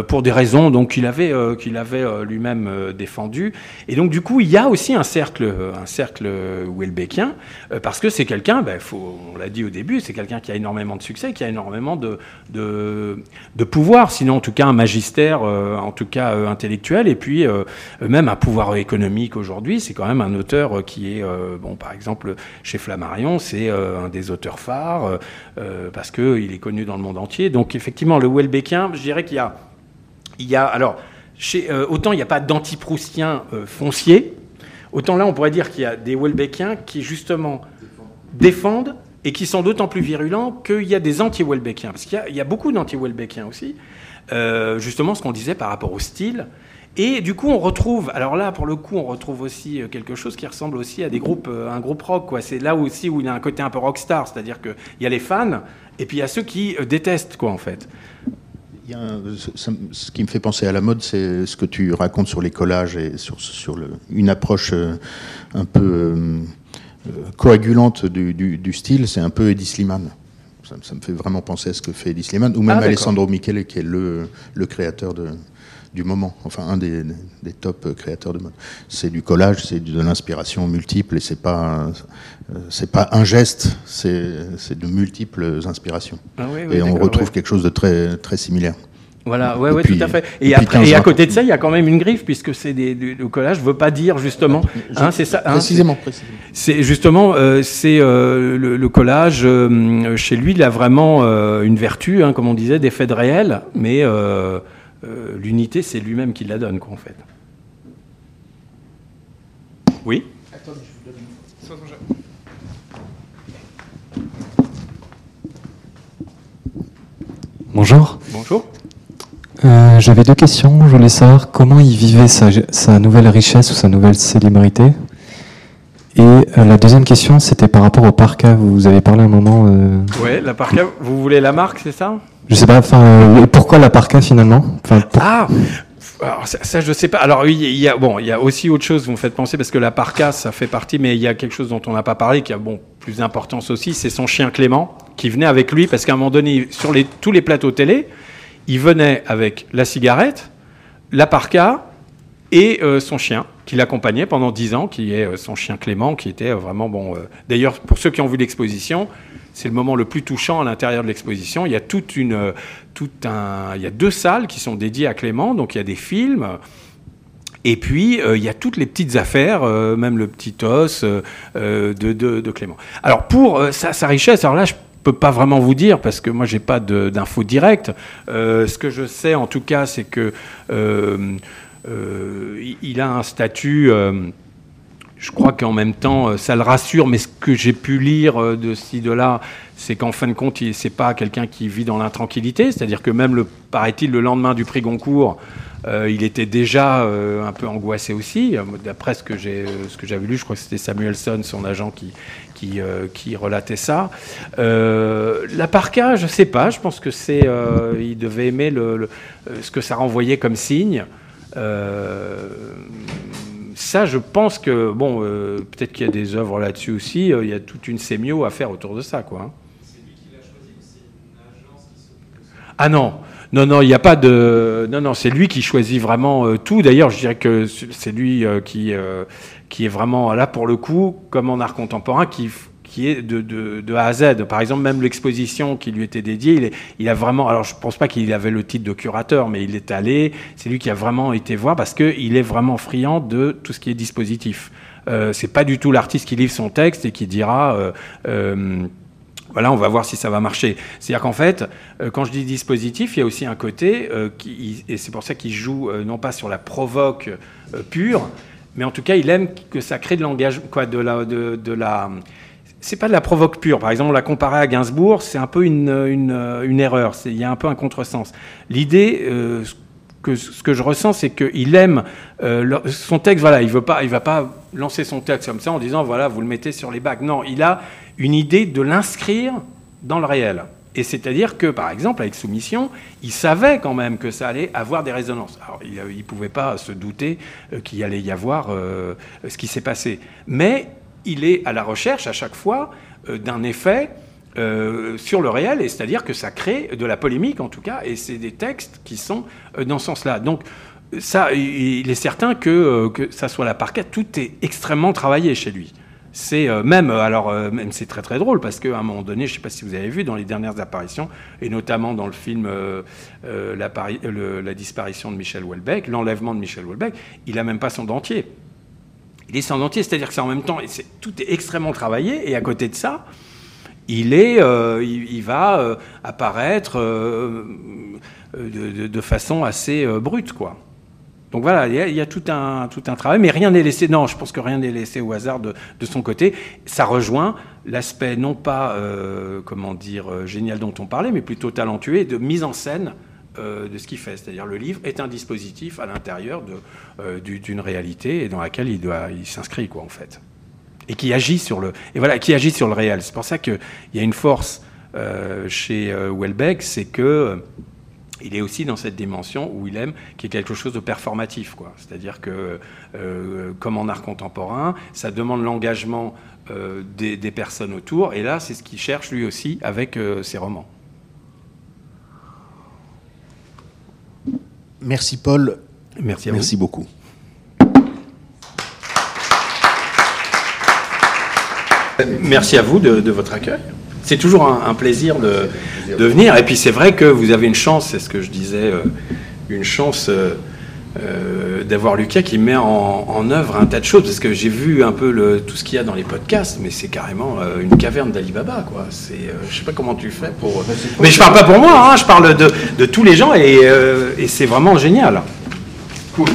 pour des raisons donc qu'il avait qu'il avait lui-même défendu et donc du coup il y a aussi un cercle un cercle Welbeckien parce que c'est quelqu'un ben, faut on l'a dit au début c'est quelqu'un qui a énormément de succès qui a énormément de de, de pouvoir sinon en tout cas un magistère en tout cas intellectuel. Et puis même un pouvoir économique aujourd'hui c'est quand même un auteur qui est bon par exemple chez Flammarion euh, un des auteurs phares, euh, euh, parce qu'il est connu dans le monde entier. Donc effectivement, le Welbeckien, je dirais qu'il y a, il y a alors, chez, autant il n'y a pas d'anti-proustien foncier, autant là on pourrait dire qu'il y a des Welbeckiens qui justement défendent et qui sont d'autant plus virulents qu'il y a des anti-Welbeckiens. Parce qu'il y, a beaucoup d'anti-Welbeckiens aussi. justement, ce qu'on disait par rapport au style, et du coup, on retrouve, alors là, pour le coup, on retrouve aussi euh, quelque chose qui ressemble aussi à des groupes, euh, un groupe rock. Quoi. C'est là aussi où il y a un côté un peu rockstar, c'est-à-dire qu'il y a les fans et puis il y a ceux qui euh, détestent, quoi, en fait. Il y a ce qui me fait penser à la mode, c'est ce que tu racontes sur les collages et sur, sur le, une approche un peu coagulante du, du, style. C'est un peu Eddie Sliman. Ça, me fait vraiment penser à ce que fait Eddie Sliman, ou même ah, Alessandro Michele, qui est le, le créateur de, du moment. Enfin, un des, top créateurs de mode. C'est du collage, c'est de l'inspiration multiple et c'est pas c'est pas un geste, c'est de multiples inspirations. Ah et on retrouve quelque chose de très très similaire. Voilà, ouais, ouais, tout à fait. Et, après, et à côté de ça, il y a quand même une griffe, puisque c'est des, le collage veut pas dire justement. Hein, c'est ça. Hein, précisément. C'est justement, euh, c'est euh, le, collage euh, chez lui, il a vraiment une vertu, hein, comme on disait, d'effet de réel, mais l'unité, c'est lui-même qui la donne, quoi, en fait. Oui? Bonjour. Bonjour. Euh, j'avais deux questions. Je voulais savoir comment il vivait sa, nouvelle richesse ou sa nouvelle célébrité. Et euh, la deuxième question, c'était par rapport au parka. Vous avez parlé un moment. Euh... Oui, la parka. Vous voulez la marque, c'est ça? Je sais pas. Enfin, euh, pourquoi la parka finalement? Ah. Alors, ça, je sais pas. Alors, il y a, bon, il y a aussi autre chose, vous me faites penser, parce que la parka, ça fait partie, mais il y a quelque chose dont on n'a pas parlé, qui a bon, plus d'importance aussi, c'est son chien Clément, qui venait avec lui, parce qu'à un moment donné, sur tous les plateaux télé, il venait avec la cigarette, la parka et euh, son chien, qui l'accompagnait pendant dix ans, qui est euh, son chien Clément, qui était vraiment bon. D'ailleurs, pour ceux qui ont vu l'exposition, c'est le moment le plus touchant à l'intérieur de l'exposition. Il y a toute une, un, il y a deux salles qui sont dédiées à Clément, donc il y a des films. Et puis, il y a toutes les petites affaires, même le petit os de, de, Clément. Alors, pour sa, sa, richesse, alors là, je peux pas vraiment vous dire parce que moi j'ai pas d'infos directes. Euh, ce que je sais en tout cas, c'est que euh, euh, il a un statut. Je crois qu'en même temps, ça le rassure, mais ce que j'ai pu lire de ci, de là, c'est qu'en fin de compte, c'est pas quelqu'un qui vit dans l'intranquillité. C'est-à-dire que même, le, paraît-il, le lendemain du prix Goncourt, il était déjà un peu angoissé aussi. D'après ce que j'ai, ce que j'avais lu, je crois que c'était Samuelson, son agent, qui, euh, qui, relatait ça. Euh, la parka, je sais pas, je pense que c'est. Euh, il devait aimer le, ce que ça renvoyait comme signe. Ça, je pense que, bon, peut-être qu'il y a des œuvres là-dessus aussi, il y a toute une sémio à faire autour de ça, quoi. C'est lui qui choisi Ah non, non, non, il n'y a pas de. Non, non, c'est lui qui choisit vraiment tout. D'ailleurs, je dirais que c'est lui qui, qui est vraiment là pour le coup, comme en art contemporain, qui, qui est de, A à Z. Par exemple, même l'exposition qui lui était dédiée, il, a vraiment. Alors, je ne pense pas qu'il avait le titre de curateur, mais il est allé. C'est lui qui a vraiment été voir parce qu'il est vraiment friand de tout ce qui est dispositif. Euh, c'est pas du tout l'artiste qui livre son texte et qui dira. Euh, euh, voilà, on va voir si ça va marcher. C'est-à-dire qu'en fait, euh, quand je dis dispositif, il y a aussi un côté, et c'est pour ça qu'il joue non pas sur la provoque pure, mais en tout cas, il aime que ça crée de l'engagement, quoi, de la. C'est pas de la provoque pure. Par exemple, on l'a comparé à Gainsbourg, c'est un peu une, une, une erreur. Il y a un peu un contresens. L'idée, euh, ce que je ressens, c'est qu'il aime euh, son texte. Voilà, il veut pas, il va pas lancer son texte comme ça en disant voilà, vous le mettez sur les bacs. Non, il a une idée de l'inscrire dans le réel. Et c'est-à-dire que, par exemple, avec Soumission, il savait quand même que ça allait avoir des résonances. Alors, il ne pouvait pas se douter euh, qu'il allait y avoir euh, ce qui s'est passé. Mais il est à la recherche, à chaque fois, euh, d'un effet sur le réel, et c'est-à-dire que ça crée de la polémique, en tout cas, et c'est des textes qui sont dans ce sens-là. Donc, ça, il est certain que, que ça soit la parquet, tout est extrêmement travaillé chez lui c'est euh, même, euh, alors euh, même c'est très très drôle parce qu'à un moment donné, je ne sais pas si vous avez vu dans les dernières apparitions, et notamment dans le film la, disparition de Michel Houellebecq, l'enlèvement de Michel Houellebecq, il n'a même pas son dentier. Il c'est-à-dire que c'est en même temps, tout est extrêmement travaillé, et à côté de ça, il, est, il, va apparaître de, de, façon assez brute, quoi. Donc voilà, il y, a, tout, un, tout un travail, mais rien n'est laissé. Non, je pense que rien n'est laissé au hasard de, son côté. Ça rejoint l'aspect non pas, euh, comment dire, euh, génial dont on parlait, mais plutôt talentueux de mise en scène euh, de ce qu'il fait. C'est-à-dire le livre est un dispositif à l'intérieur d'une réalité et dans laquelle il doit, il s'inscrit quoi en fait, et qui agit sur le, et voilà, qui agit sur le réel. C'est pour ça qu'il y a une force chez Welbeck, c'est que il est aussi dans cette dimension où il aime qui est quelque chose de performatif. C'est-à-dire que, euh, comme en art contemporain, ça demande l'engagement euh, des, personnes autour. Et là, c'est ce qu'il cherche lui aussi avec euh, ses romans. Merci Paul. Merci à Merci beaucoup. Merci à vous de, votre accueil. C'est toujours un, plaisir de, venir. Et puis c'est vrai que vous avez une chance, c'est ce que je disais, euh, une chance euh, euh, d'avoir Lucas qui met en, œuvre un tas de choses. Parce que j'ai vu un peu le, tout ce qu'il y a dans les podcasts, mais c'est carrément une caverne d'Alibaba. Quoi. C'est, je sais pas comment tu fais pour. Mais je parle pas pour moi, hein, je parle de, tous les gens et, et c'est vraiment génial. Cool.